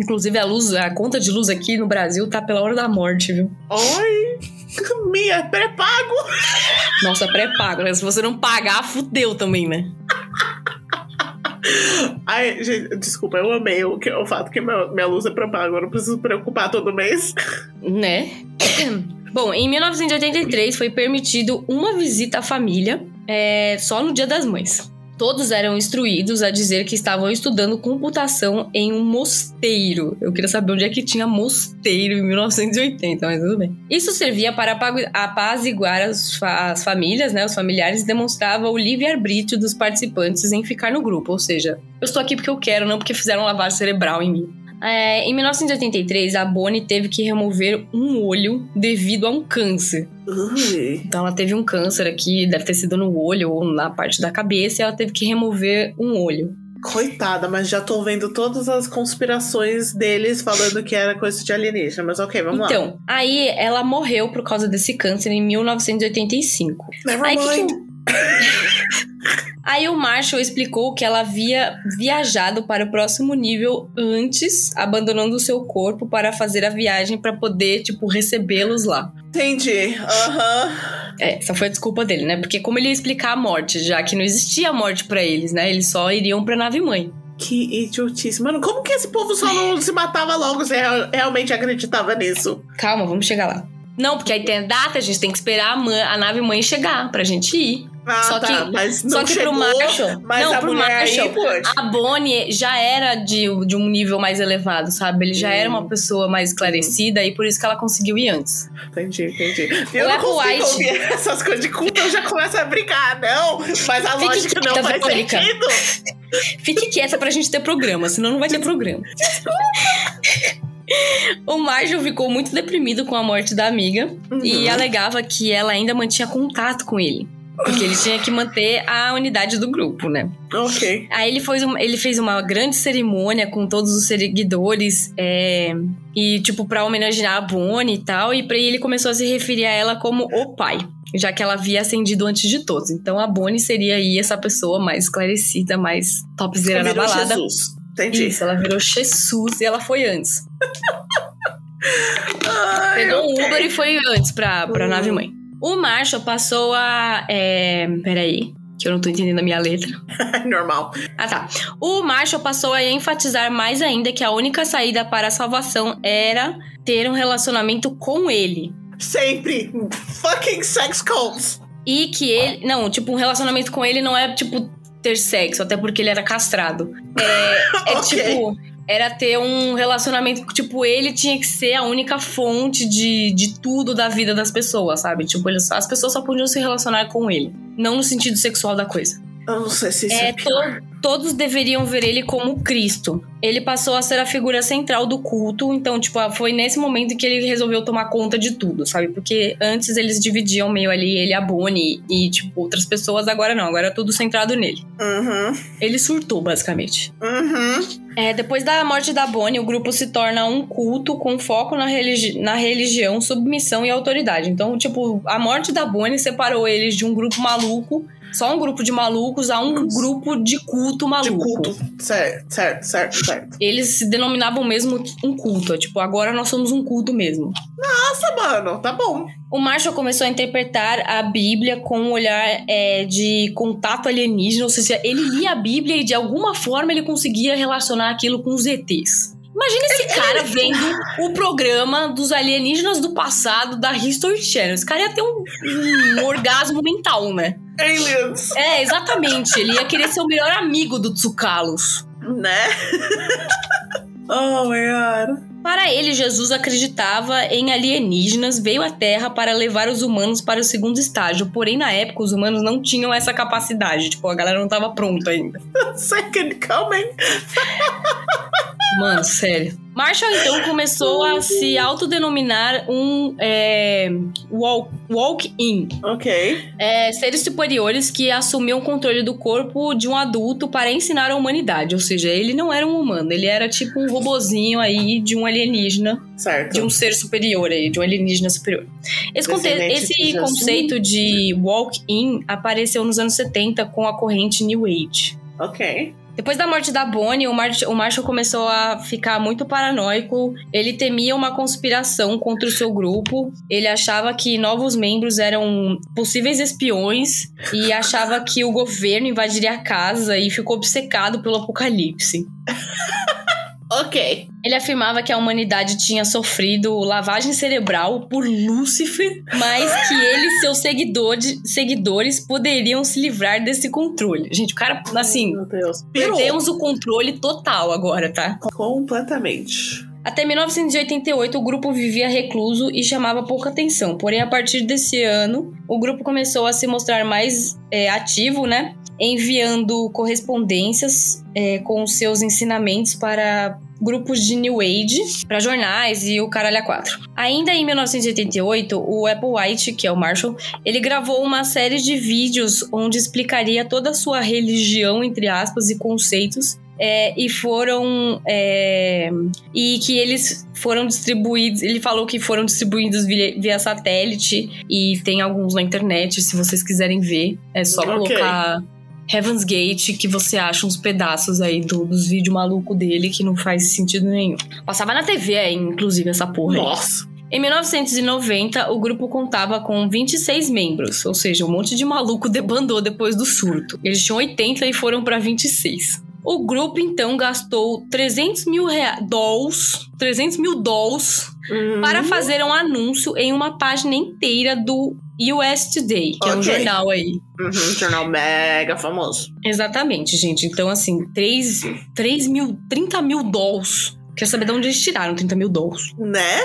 Inclusive, a luz, a conta de luz aqui no Brasil tá pela hora da morte, viu? Oi! Minha pré-pago! Nossa, pré-pago, né? Se você não pagar, fudeu também, né? Ai, gente, desculpa, eu amei o, que, o fato que meu- minha luz é pré-pago. Eu não preciso preocupar todo mês. Né? (coughs) Bom, em 1983 foi permitido uma visita à família é, só no Dia das Mães. Todos eram instruídos a dizer que estavam estudando computação em um mosteiro. Eu queria saber onde é que tinha mosteiro em 1980, mas tudo bem. Isso servia para apaziguar as, fa- as famílias, né, os familiares, e demonstrava o livre-arbítrio dos participantes em ficar no grupo. Ou seja, eu estou aqui porque eu quero, não porque fizeram lavagem cerebral em mim. É, em 1983, a Bonnie teve que remover um olho devido a um câncer. Ui. Então, ela teve um câncer aqui, deve ter sido no olho ou na parte da cabeça, e ela teve que remover um olho. Coitada, mas já tô vendo todas as conspirações deles falando que era coisa de alienígena. Mas ok, vamos lá. então, aí ela morreu por causa desse câncer em 1985. Never Aí, que que mind. o- (laughs) Aí o Marshall explicou que ela havia viajado para o próximo nível antes, abandonando o seu corpo para fazer a viagem para poder, tipo, recebê-los lá. Entendi. Aham. É, essa foi a desculpa dele, né? Porque como ele ia explicar a morte, já que não existia morte pra eles, né? Eles só iriam pra nave mãe. Que idiotice. Mano, como que esse povo só não (laughs) se matava logo se real- realmente acreditava nisso? Calma, vamos chegar lá. Não, porque aí tem a data, a gente tem que esperar a, mãe- a nave mãe chegar pra gente ir. Ah, Só tá. que- mas não Só que chegou, pro Marshall. mas não, a pro Marshall. aí pode. A Bonnie já era de, de um nível mais elevado, sabe? Ele já Hum. era uma pessoa mais esclarecida e por isso que ela conseguiu ir antes. Entendi, entendi. Eu O não Apple consigo White- ouvir essas coisas de culto, eu já começo a brincar. Não, mas a Fique lógica não quieta, faz Verônica. sentido. Fique quieta pra gente ter programa, senão não vai ter programa. o Marshall ficou muito deprimido com a morte da amiga e Uhum. alegava que ela ainda mantinha contato com ele. Porque ele tinha que manter a unidade do grupo, né? Ok. Aí ele fez, um- ele fez uma grande cerimônia com todos os seguidores é, e, tipo, pra homenagear a Bonnie e tal. E pra ele começou a se referir a ela como o pai, já que ela havia ascendido antes de todos. Então a Bonnie seria aí essa pessoa mais esclarecida, mais topzera na Virou balada. Jesus. Entendi. Isso, ela virou Jesus e ela foi antes. (laughs) Ai, Pegou um ok. Uber e foi antes pra, pra Hum. nave mãe. O Marshall passou a. É, peraí, que eu não tô entendendo a minha letra. (laughs) Normal. Ah, tá. O Marshall passou a enfatizar mais ainda que a única saída para a salvação era ter um relacionamento com ele. Sempre. Fucking sex cults. E que ele. Não, tipo, um relacionamento com ele não é, tipo, ter sexo, até porque ele era castrado. É, é (laughs) Ok. tipo. Era ter um relacionamento. Tipo, ele tinha que ser a única fonte de, de tudo da vida das pessoas, sabe? Tipo, ele as pessoas só podiam se relacionar com ele. Não no sentido sexual da coisa. Eu não sei se isso é, É, pior. To- todos deveriam ver ele como Cristo. Ele passou a ser a figura central do culto, então, tipo, foi nesse momento que ele resolveu tomar conta de tudo, sabe? Porque antes eles dividiam meio ali ele a Bonnie e, tipo, outras pessoas, agora não, agora é tudo centrado nele. Uhum. Ele surtou, basicamente. Uhum. É, depois da morte da Bonnie, o grupo se torna um culto com foco na, religi na religião, submissão e autoridade. Então, tipo, a morte da Bonnie separou eles de um grupo maluco, só um grupo de malucos, a um grupo de culto De maluco. culto. Certo, certo, certo, certo. Eles se denominavam mesmo um culto. é Tipo, agora nós somos um culto mesmo. Nossa, mano, tá bom. O Marshall começou a interpretar a Bíblia com um olhar é, de contato alienígena, ou seja, ele lia a Bíblia e de alguma forma ele conseguia relacionar aquilo com os ETs. Imagina esse cara vendo o programa dos alienígenas do passado da History Channel. Esse cara ia ter um, um orgasmo mental, né? Aliens, É, exatamente. Ele ia querer ser o melhor amigo do Tsukalos. né? (laughs) oh my god. Para ele, Jesus acreditava em alienígenas, veio à Terra para levar os humanos para o segundo estágio. Porém, na época, os humanos não tinham essa capacidade. Tipo, a galera não estava pronta ainda. (laughs) Second coming. Mano, sério. Marshall então começou a se autodenominar um é, walk, walk-in. Ok. É, seres superiores que assumiam o controle do corpo de um adulto para ensinar a humanidade. Ou seja, ele não era um humano, ele era tipo um robozinho aí de um alienígena, Certo. de um ser superior aí, de um alienígena superior. Esse, esse conceito de walk-in apareceu nos anos 70 com a corrente New Age. Ok. Depois da morte da Bonnie, o, Mar o Marshall começou a ficar muito paranoico. Ele temia uma conspiração contra o seu grupo. Ele achava que novos membros eram possíveis espiões e achava que o governo invadiria a casa e ficou obcecado pelo apocalipse. (laughs) Ok. Ele afirmava que a humanidade tinha sofrido lavagem cerebral por Lúcifer, mas que ele e seus seguidores, seguidores poderiam se livrar desse controle. Gente, o cara, assim, Meu Deus. Pirou. perdemos o controle total agora, tá? Completamente. Até 1988, o grupo vivia recluso e chamava pouca atenção. Porém, a partir desse ano, o grupo começou a se mostrar mais é, ativo, né? Enviando correspondências é, com os seus ensinamentos para grupos de New Age, para jornais e o caralho a quatro. Ainda em 1988, o Apple White, que é o Marshall, ele gravou uma série de vídeos onde explicaria toda a sua religião, entre aspas, e conceitos é, e foram. é, e que eles foram distribuídos. Ele falou que foram distribuídos via, via satélite e tem alguns na internet, se vocês quiserem ver. É só Ok. colocar Heaven's Gate que você acha uns pedaços aí do- dos vídeos malucos dele que não faz sentido nenhum. Passava na TV, é, inclusive, essa porra aí. Nossa. Em 1990, o grupo contava com 26 membros, ou seja, um monte de maluco debandou depois do surto. Eles tinham 80 e foram para 26. O grupo então gastou 300 mil dolls, 300 mil dolls Hum, para fazer um anúncio em uma página inteira do US Today, que é um jornal aí. uhum, jornal mega famoso. Exatamente, gente. Então, assim, 3, 3 mil, 30 mil dolls. Quer saber de onde eles tiraram 30 mil dolls? Né?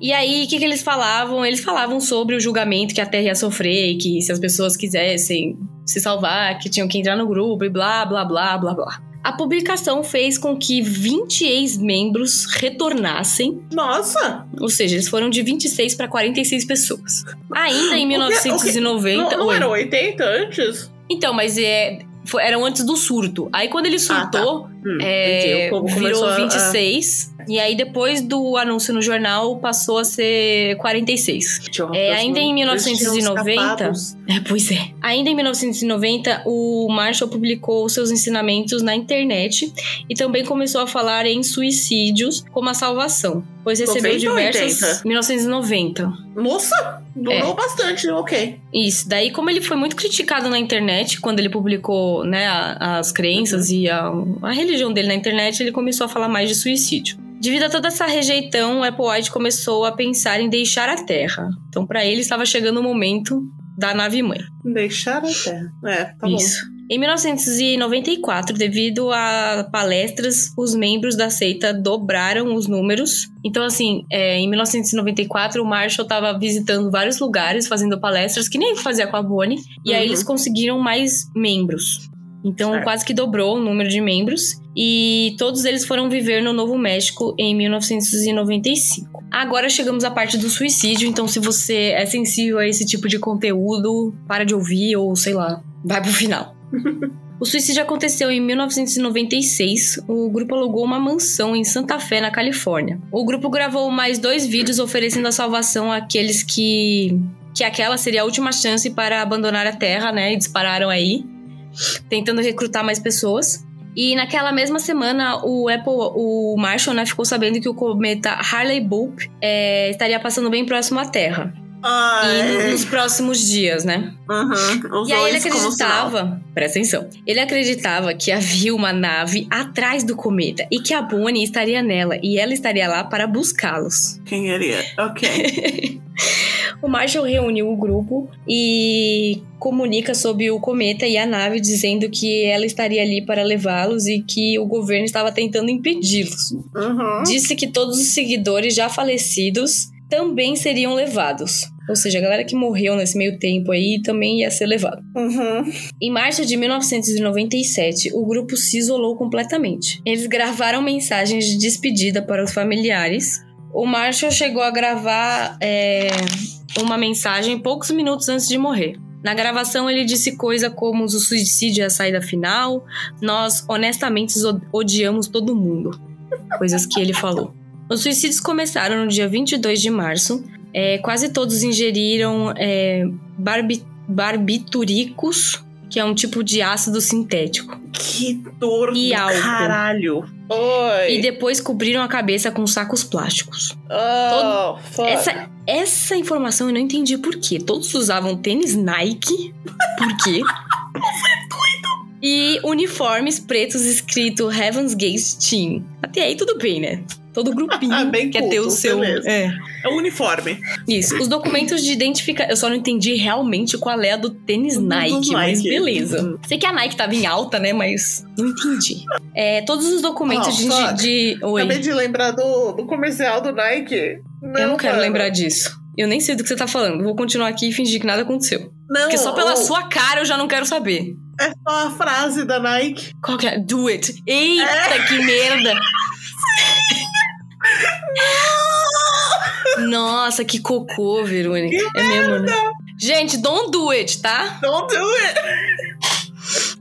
E aí, o que, que eles falavam? Eles falavam sobre o julgamento que a Terra ia sofrer, e que se as pessoas quisessem se salvar, que tinham que entrar no grupo e blá, blá, blá, blá, blá. A publicação fez com que 20 ex-membros retornassem, Nossa. ou seja, eles foram de 26 para 46 pessoas. Ainda (gasps) em O quê? O? 1990. Não, não eram 80 antes? Então, mas é, foi- eram antes do surto. Aí quando ele Ah, tá. Hum, é, entendi. Virou começou a- 26. E aí, depois do anúncio no jornal, passou a ser 46. Tinha É, ainda em eles tinham 1990, escapados. É, pois é. Ainda em 1990, o Marshall publicou seus ensinamentos na internet e também começou a falar em suicídios como a salvação, pois recebeu 90 ou diversas 80? 1990. Nossa, durou É. bastante, ok. Isso. Daí, como ele foi muito criticado na internet quando ele publicou, né, as crenças Uhum. e a, a religião dele na internet, ele começou a falar mais de suicídio. Devido a toda essa rejeição, o Apple White começou a pensar em deixar a Terra. Então, para ele, estava chegando o momento da nave mãe. Deixar a terra. É, tá Isso. Em 1994, devido a palestras, os membros da seita dobraram os números. Então, assim, é, em 1994, o Marshall estava visitando vários lugares, fazendo palestras, que nem fazia com a Bonnie. E aí Uhum. eles conseguiram mais membros. Então, Certo. quase que dobrou o número de membros. E todos eles foram viver no Novo México em 1995. Agora chegamos à parte do suicídio. Então, se você é sensível a esse tipo de conteúdo, para de ouvir ou sei lá, vai pro final. (laughs) O suicídio aconteceu em 1996. O grupo alugou uma mansão em Santa Fé, na Califórnia. O grupo gravou mais dois vídeos oferecendo a salvação àqueles que que aquela seria a última chance para abandonar a Terra, né? E dispararam aí, tentando recrutar mais pessoas. E naquela mesma semana, o Apple, o Marshall, né, ficou sabendo que o cometa Harley Boop é, estaria passando bem próximo à Terra. Ah, E é. nos próximos dias, né? Uhum. E aí ele acreditava, presta atenção, ele acreditava que havia uma nave atrás do cometa e que a Bonnie estaria nela e ela estaria lá para buscá-los. Quem ele é? Ok. (laughs) O Marshall reuniu o grupo e comunica sobre o cometa e a nave, dizendo que ela estaria ali para levá-los e que o governo estava tentando impedi-los. Uhum. Disse que todos os seguidores já falecidos também seriam levados. Ou seja, a galera que morreu nesse meio tempo aí também ia ser levada. Uhum. Em março de 1997, o grupo se isolou completamente. Eles gravaram mensagens de despedida para os familiares. O Marshall chegou a gravar é, uma mensagem poucos minutos antes de morrer. Na gravação, ele disse coisa como o suicídio é a saída final, nós honestamente odiamos todo mundo. Coisas que ele falou. Os suicídios começaram no dia 22 de março. É, quase todos ingeriram é, barbi barbitúricos, que é um tipo de ácido sintético. Que dor E do álcool. caralho. Oi. E depois cobriram a cabeça com sacos plásticos. Oh, fuck. Essa, essa informação eu não entendi por quê. Todos usavam tênis Nike. Por quê? (laughs) E uniformes pretos escrito Heaven's Gate Team. Até aí tudo bem, né? Todo (laughs) grupinho Ah, bem quer ter o culto, seu. É. É o uniforme. Isso. Os documentos de identificação. Eu só não entendi realmente qual é a do tênis Nike, mas beleza. Uhum. Sei que a Nike tava em alta, né? Mas não entendi. É, todos os documentos Oh, de, de. Oi. Acabei de lembrar do, do comercial do Nike. eu não quero mano. lembrar disso. Eu nem sei do que você tá falando. Vou continuar aqui e fingir que nada aconteceu. Não, Porque só pela sua cara eu já não quero saber. É só a frase da Nike. Qual que é? Do it. Eita, É. que merda. (laughs) Nossa, que cocô, Verônica. é mesmo, né? Gente, don't do it, tá? Don't do it.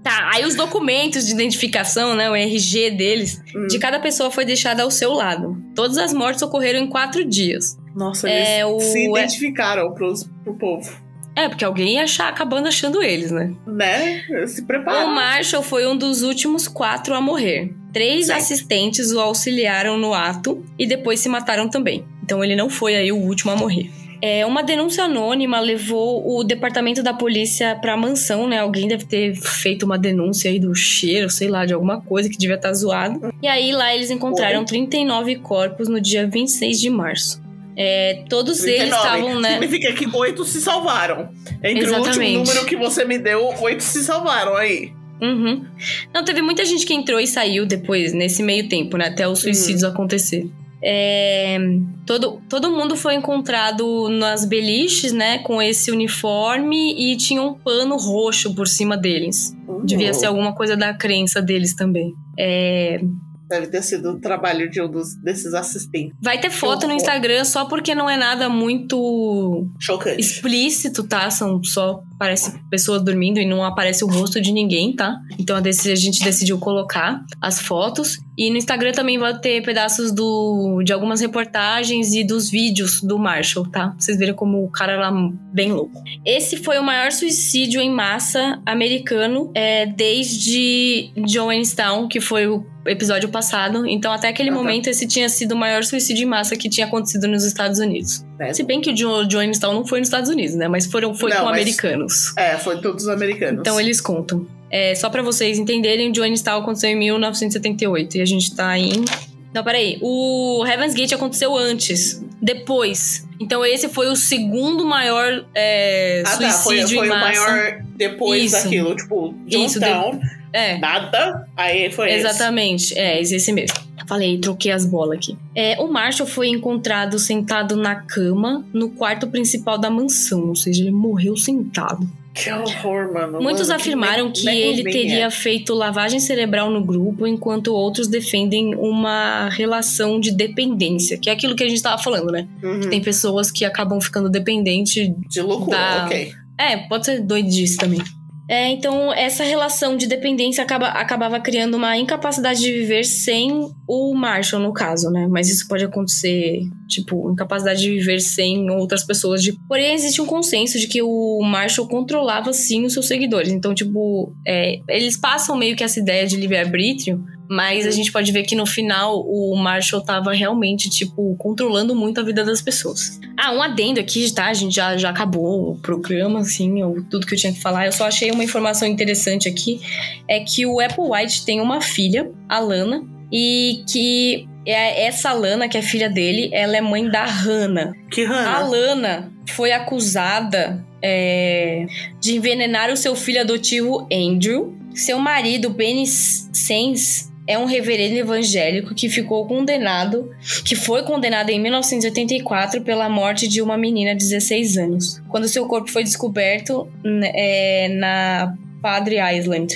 Tá, aí os documentos de identificação, né, o RG deles, Hum. de cada pessoa foi deixada ao seu lado. Todas as mortes ocorreram em quatro dias. Nossa, É, eles o- se identificaram pros, pro povo. É, porque alguém ia achar, acabando achando eles, né? Né? Se O prepara. Marshall foi um dos últimos quatro a morrer. Três Certo. assistentes o auxiliaram no ato e depois se mataram também. Então ele não foi aí o último a morrer. É, uma denúncia anônima levou o departamento da polícia pra mansão, né? Alguém deve ter feito uma denúncia aí do cheiro, sei lá, de alguma coisa que devia estar zoado. E aí lá eles encontraram Oi. 39 corpos no dia 26 de março. É, todos eles 39. estavam, né? Significa que oito se salvaram. Entre o Exatamente. último número que você me deu, oito se salvaram aí. Uhum. Não, teve muita gente que entrou e saiu depois, nesse meio tempo, né? Até os suicídios acontecer. É, todo, todo mundo foi encontrado nas beliches, né? Com esse uniforme e tinha um pano roxo por cima deles. Devia ser alguma coisa da crença deles também. É, Deve ter sido o trabalho de um dos, desses assistentes. vai ter foto no. Instagram só porque não é nada muito Chocante. explícito, tá? São só parece pessoas dormindo e não aparece o rosto de ninguém, tá? Então a gente decidiu colocar as fotos e no Instagram também vai ter pedaços do de algumas reportagens e dos vídeos do Marshall, tá? Pra vocês verem como o cara era bem louco. Esse foi o maior suicídio em massa americano é, desde Jonestown, que foi o episódio passado. Então até aquele Aham. momento esse tinha sido o maior suicídio em massa que tinha acontecido nos Estados Unidos. Né? Se bem que o Jo- Jonestown não foi nos Estados Unidos, né? Mas foram, foi Não, com mas- americanos. É, foi todos os americanos. Então eles contam. É, só pra vocês entenderem, o Jonestown aconteceu em 1978 e a gente tá em. Não, peraí. O Heaven's Gate aconteceu antes. Depois. Então esse foi o segundo maior é, ah, tá. Foi, suicídio foi em o maior depois Isso. daquilo. Tipo, Jonestown, É. nada. Aí foi esse. Exatamente, é, esse mesmo. Falei, troquei as bolas aqui. É, o Marshall foi encontrado sentado na cama no quarto principal da mansão, ou seja, ele morreu sentado. Que horror, mano. Muitos Mano, afirmaram ne- que ele teria feito lavagem cerebral no grupo, enquanto outros defendem uma relação de dependência, que é aquilo que a gente tava falando, né? Uhum. Tem pessoas que acabam ficando dependentes. De loucura, da- ok. É, pode ser doidice também. É, então, essa relação de dependência acaba, acabava criando uma incapacidade de viver sem o Marshall, no caso, né? Mas isso pode acontecer, tipo, incapacidade de viver sem outras pessoas. De... Porém, existe um consenso de que o Marshall controlava, sim, os seus seguidores. Então, tipo, é, eles passam meio que essa ideia de livre-arbítrio, mas a gente pode ver que no final o Marshall tava realmente, tipo, controlando muito a vida das pessoas. Ah, um adendo aqui, tá? A gente já, já acabou o programa, assim, ou tudo que eu tinha que falar. Eu só achei uma informação interessante aqui. É que o Apple White tem uma filha, a Lana, e que é essa Lana, que é filha dele, ela é mãe da Hannah. Que A Hannah. Lana foi acusada é, de envenenar o seu filho adotivo Andrew. Seu marido, Benny Sens, é um reverendo evangélico que ficou condenado, que foi condenado em 1984 pela morte de uma menina de 16 anos, quando seu corpo foi descoberto né, é, na Padre Island.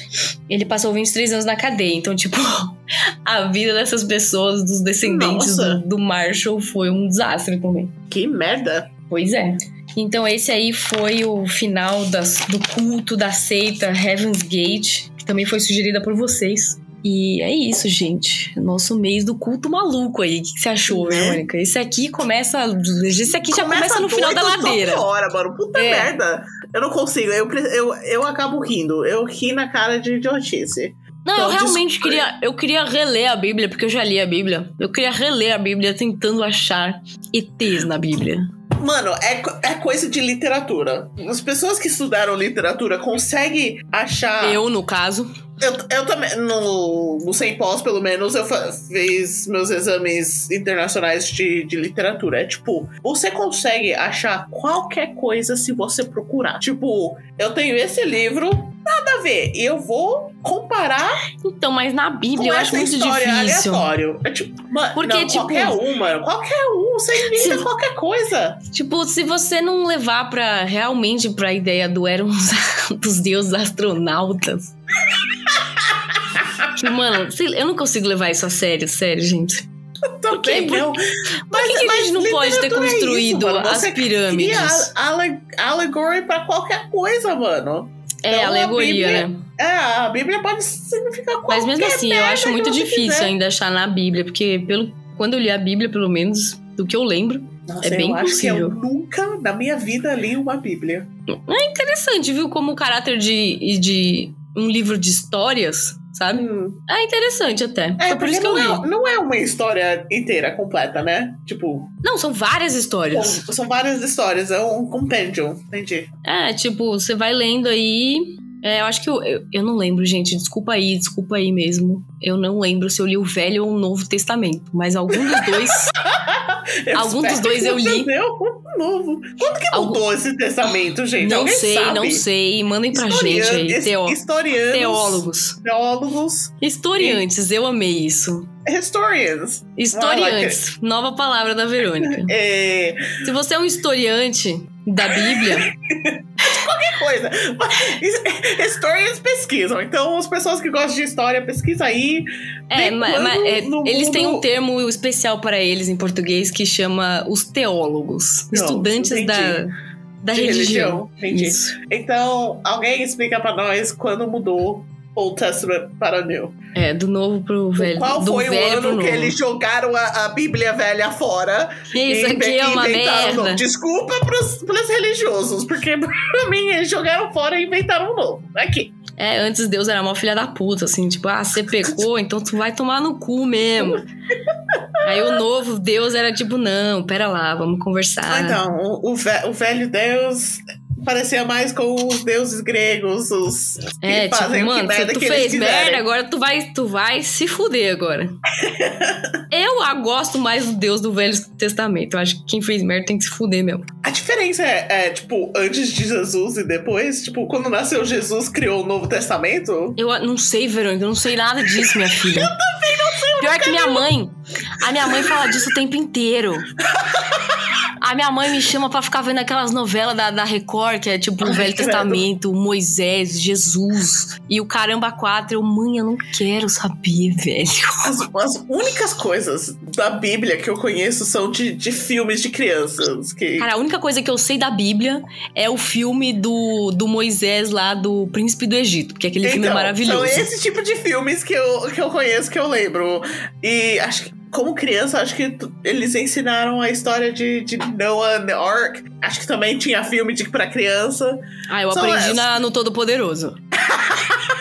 Ele passou 23 anos na cadeia, então, tipo, (laughs) a vida dessas pessoas, dos descendentes do, do, Marshall, foi um desastre também. Que merda! Pois é. Então, esse aí foi o final das, do culto da seita Heaven's Gate, que também foi sugerida por vocês. E é isso, gente. Nosso mês do culto maluco aí. O que, você achou, né? Verônica? Esse aqui começa. Esse aqui já começa no final da ladeira. hora, mano. Puta é. merda. Eu não consigo. Eu, eu, eu acabo rindo. Eu ri na cara de idiotice. Não, então, eu realmente desculpa. queria, eu queria reler a Bíblia, porque eu já li a Bíblia. Eu queria reler a Bíblia tentando achar ETs na Bíblia. Mano, é, é coisa de literatura. As pessoas que estudaram literatura conseguem achar. Eu, no caso. Eu, eu também, no, no Sem Pós, pelo menos, eu fiz meus exames internacionais de, de literatura. É tipo, você consegue achar qualquer coisa se você procurar. Tipo, eu tenho esse livro, nada a ver. E eu vou comparar. Então, mas na Bíblia eu acho muito difícil. aleatório. É tipo, mano, Porque, não, tipo, qualquer uma, qualquer um, você inventa se, qualquer coisa. Tipo, se você não levar pra realmente pra ideia do eram (laughs) dos deuses astronautas. Que, mano, eu não consigo levar isso a sério, sério, gente. (laughs) Também por, não. Mas, que, a gente não pode ter construído é isso, as pirâmides? Cria alegory pra qualquer coisa, mano. É, então, alegoria, Bíblia, né? É, a Bíblia pode significar qualquer Mas mesmo assim, eu acho muito difícil quiser. ainda achar na Bíblia, porque pelo, quando eu li a Bíblia, pelo menos, do que eu lembro, Nossa, é bem eu possível. eu nunca na minha vida li uma Bíblia. É interessante, viu? Como o caráter de, de um livro de histórias, sabe? Hum. É interessante até. É, por isso que eu li. Não é, não é uma história inteira, completa, né? Tipo. Não, são várias histórias. São, são várias histórias, é um compendium, entendi. É, tipo, você vai lendo aí. É, eu acho que eu, eu, eu, não lembro, gente. Desculpa aí, desculpa aí mesmo. Eu não lembro se eu li o Velho ou o Novo Testamento, mas algum dos dois. (laughs) algum dos dois eu li. Meu novo. Quando que mudou Algum... esse testamento, gente? Não Alguém sei, sabe? não sei. Mandem pra Historian... gente aí. Historianos. Teólogos. Teólogos. Historiantes, e... eu amei isso. Historians. Historiantes. Nova palavra da Verônica. É... Se você é um historiante da Bíblia. (laughs) qualquer coisa. Historians (laughs) pesquisam. Então, as pessoas que gostam de história, pesquisa aí. É, mas, mas é, eles têm um termo especial para eles em português que chama os teólogos. Não, estudantes entendi. da, da religião. religião. Entendi. Então, alguém explica para nós quando mudou Old Testament para New. É, do novo pro velho. Qual do foi velho o ano que eles jogaram a, a, Bíblia velha fora? Isso aqui é uma merda. Desculpa pros, pros religiosos, porque (laughs) pra mim eles jogaram fora e inventaram um novo. Aqui. É, antes Deus era uma filha da puta, assim, tipo, ah, você pecou, então tu vai tomar no cu mesmo. (laughs) Aí o novo Deus era tipo, não, pera lá, vamos conversar. Então, o, o velho Deus parecia mais com os deuses gregos, os é, que tipo, fazem mano, merda tu que fez merda, agora tu vai, tu vai se fuder agora. (laughs) eu gosto mais do Deus do Velho Testamento. Eu acho que quem fez merda tem que se fuder mesmo. A diferença é, é, tipo, antes de Jesus e depois, tipo, quando nasceu Jesus, criou o Novo Testamento? Eu não sei, Verônica, eu não sei nada disso, minha (laughs) filha. eu também não sei. Pior que minha mãe, a minha mãe fala disso o tempo inteiro. (laughs) A minha mãe me chama para ficar vendo aquelas novelas da, da Record, que é tipo o Velho (laughs) Testamento, Moisés, Jesus e o Caramba 4. Eu, mãe, eu não quero saber, velho. As, as únicas coisas da Bíblia que eu conheço são de, de filmes de crianças. Que... Cara, a única coisa que eu sei da Bíblia é o filme do, do Moisés lá, do Príncipe do Egito, porque aquele então, filme é então, maravilhoso. São esse tipo de filmes que eu, que eu conheço, que eu lembro. E acho que como criança, acho que eles ensinaram a história de, de Noah and the Ark. Acho que também tinha filme de pra criança. Ah, eu aprendi na, no Todo Poderoso. (laughs)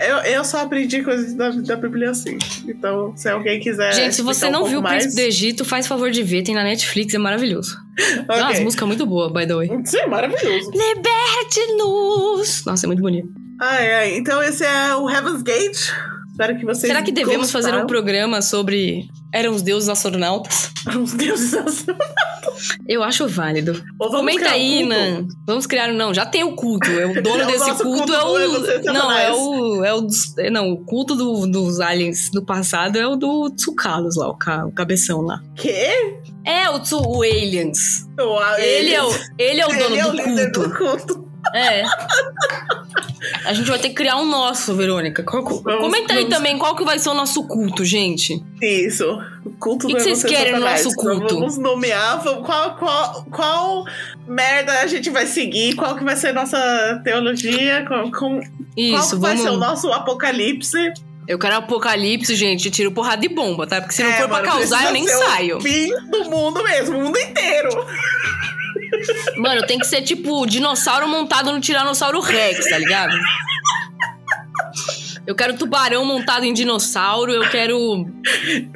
eu, eu só aprendi coisas da, da Bíblia assim. Então, se alguém quiser. Gente, se você um não viu o mais... Príncipe do Egito, faz favor de ver. Tem na Netflix, é maravilhoso. Okay. Tem umas músicas muito boas, by the way. Sim, maravilhoso. Liberte-nos! Nossa, é muito bonito. Ai, ai. Então esse é o Heaven's Gate. Espero que vocês Será que devemos gostaram. fazer um programa sobre eram os deuses astronautas. (laughs) Os deuses astronautas. Eu acho válido. Comenta um aí, culto. né? Vamos criar. Não, já tem o culto. É o (laughs) dono É o desse nosso culto, culto é o. Egocentro Não, é o. É o dos- é, não, o culto do- dos aliens do passado é o do Tsukalos lá, o, ca- o cabeção lá. Quê? É o, Tsu, o Aliens. Uau, Ele é o, ele é o dono ele é o do líder culto. do culto. É. A gente vai ter que criar um nosso, Verônica. Qual- Vamos- comenta aí vamos- também qual que vai ser o nosso culto, gente. Isso. O culto Que do que vocês querem no nosso Então, culto? Vamos nomear vamos- qual, qual, qual merda a gente vai seguir, qual que vai ser nossa teologia, qual, com- qual Isso, que vai ser o nosso apocalipse. Eu quero apocalipse, gente. Eu tiro porrada de bomba, tá? Porque se não É, for pra mano, causar, eu nem ser o saio. fim do mundo mesmo, o mundo inteiro. Mano, tem que ser tipo dinossauro montado no Tiranossauro Rex, tá ligado? Eu quero tubarão montado em dinossauro, eu quero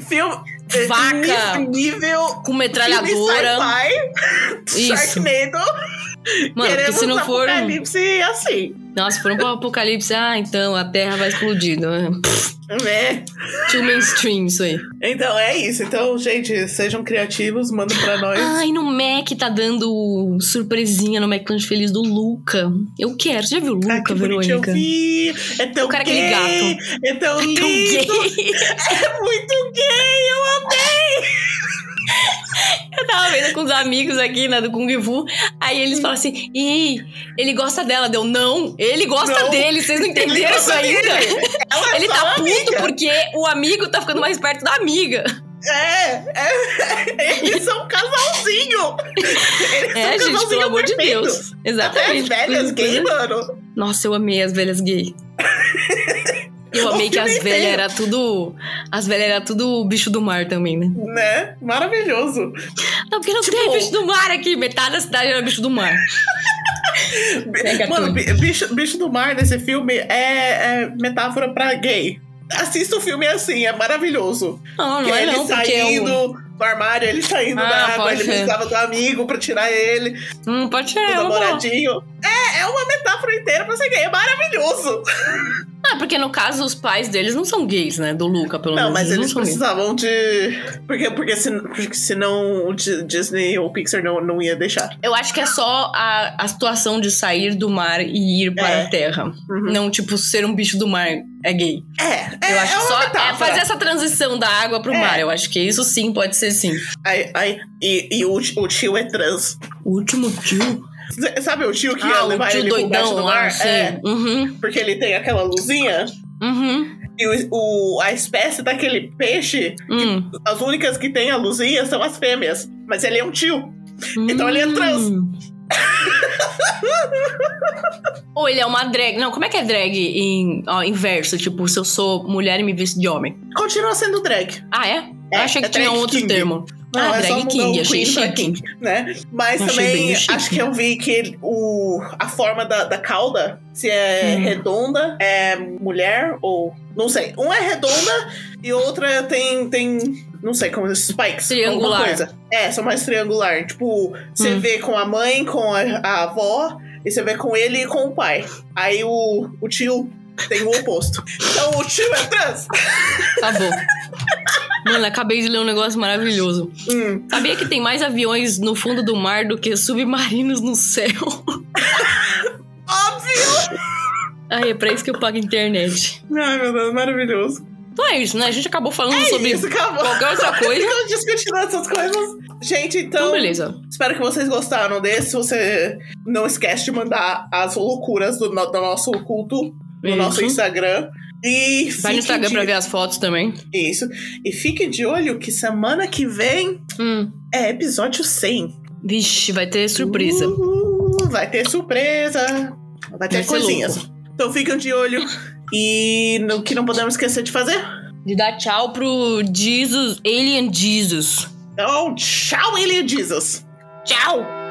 Filme. Vaca. Nível. com metralhadora. Filme Isso. Sharknado. Mano, Queremos se não for. apocalipse assim. Nossa, se for um apocalipse, ah, então a Terra vai explodir. né? Né? Too mainstream isso aí. Então é isso. Então, gente, sejam criativos, mandem pra nós. Ai, no Mac tá dando surpresinha no McLanche Feliz do Luca. Eu quero. Você já viu o Ah, Luca, que bonitinho, Verônica? Eu vi. É tão Eu quero gay. aquele É tão Tão lindo. gay. É muito gay. Eu amei. Eu tava vendo com os amigos aqui, né, do Kung Fu. Aí eles falam assim: Ih, ele gosta dela. Deu, não, ele gosta Não. dele. Vocês não entenderam isso ainda? é Ele tá puto amiga. porque o amigo tá ficando mais perto da amiga. É, é, (laughs) eles são um casalzinho. Eles É, são um gente, casalzinho pelo amor de perfeito. Deus. Até Exatamente. as velhas gay, coisa- mano. Nossa, eu amei as velhas gay. (laughs) Eu amei que as velhas era tudo. As velhas era tudo bicho do mar também, né? Né? Maravilhoso. Não, porque não Tipo- tem bicho do mar aqui. Metade da cidade era bicho do mar. Mano, bicho, bicho do mar nesse filme é, é metáfora pra gay. Assista o filme assim, é maravilhoso. Não, Que não é ele não, é saindo do armário, ele saindo Ah, da água, ele ser. precisava do amigo pra tirar ele, Hum, pode ser. do é namoradinho. É, é uma metáfora inteira pra ser gay, é maravilhoso. Ah, porque no caso os pais deles não são gays, né? Do Luca, pelo Não, menos. mas eles não gays. precisavam de. Porque, porque, se, porque senão o Di- Disney ou Pixar não, não ia deixar. Eu acho que é só a, a situação de sair do mar e ir para É. a terra. Uhum. Não, tipo, ser um bicho do mar é gay. É, é, eu acho é só é metáfora. fazer essa transição da água pro É. mar. Eu acho que isso sim pode ser sim. Aí, aí, e e o, o tio é trans. O último tio. Sabe o tio que ia ah, o levar tio ele pro baixo doidão do mar? É, Uhum, porque ele tem aquela luzinha. uhum, E o, o- a espécie daquele peixe, hum. as únicas que tem a luzinha são as fêmeas. Mas ele é um tio. Então ele é trans. Hum. (laughs) Ou ele é uma drag. Não, como é que é drag em ó, inverso? Tipo, se eu sou mulher e me visto de homem. Continua sendo drag. Ah, é? É, eu achei que é tinha drag outro king. termo. Não, ah, é drag king, achei chique. king, né? Mas Achei também chique. acho que eu vi que o, a forma da, da cauda, se é Hum. redonda, é mulher ou. Não sei. Um é redonda e outra tem. tem não sei, como spikes. Triangular. Coisa. É, são mais triangular. Tipo, você Hum. vê com a mãe, com a, a avó, e você vê com ele e com o pai. Aí o, o tio tem o oposto. Então o tio é trans. Tá bom. Mano, acabei de ler um negócio maravilhoso. Hum. Sabia que tem mais aviões no fundo do mar do que submarinos no céu? Óbvio! Ai, é pra isso que eu pago internet. Ai, meu Deus, maravilhoso. Então é isso, né? A gente acabou falando É sobre isso, acabou. qualquer outra (laughs) coisa. Ficamos discutindo essas coisas. Gente, então, Então, beleza. espero que vocês gostaram desse. Se você não esquece de mandar as loucuras do, do nosso culto no nosso Instagram. E Vai no Instagram de... pra ver as fotos também. Isso. E fiquem de olho que semana que vem Hum. é episódio 100. Vixe, vai ter surpresa. Uh, vai ter surpresa. Vai ter Vai coisinhas. louco. Então fiquem de olho. E no que não podemos esquecer de fazer. De dar tchau pro Jesus, Alien Jesus. Então, tchau, Alien Jesus. Tchau!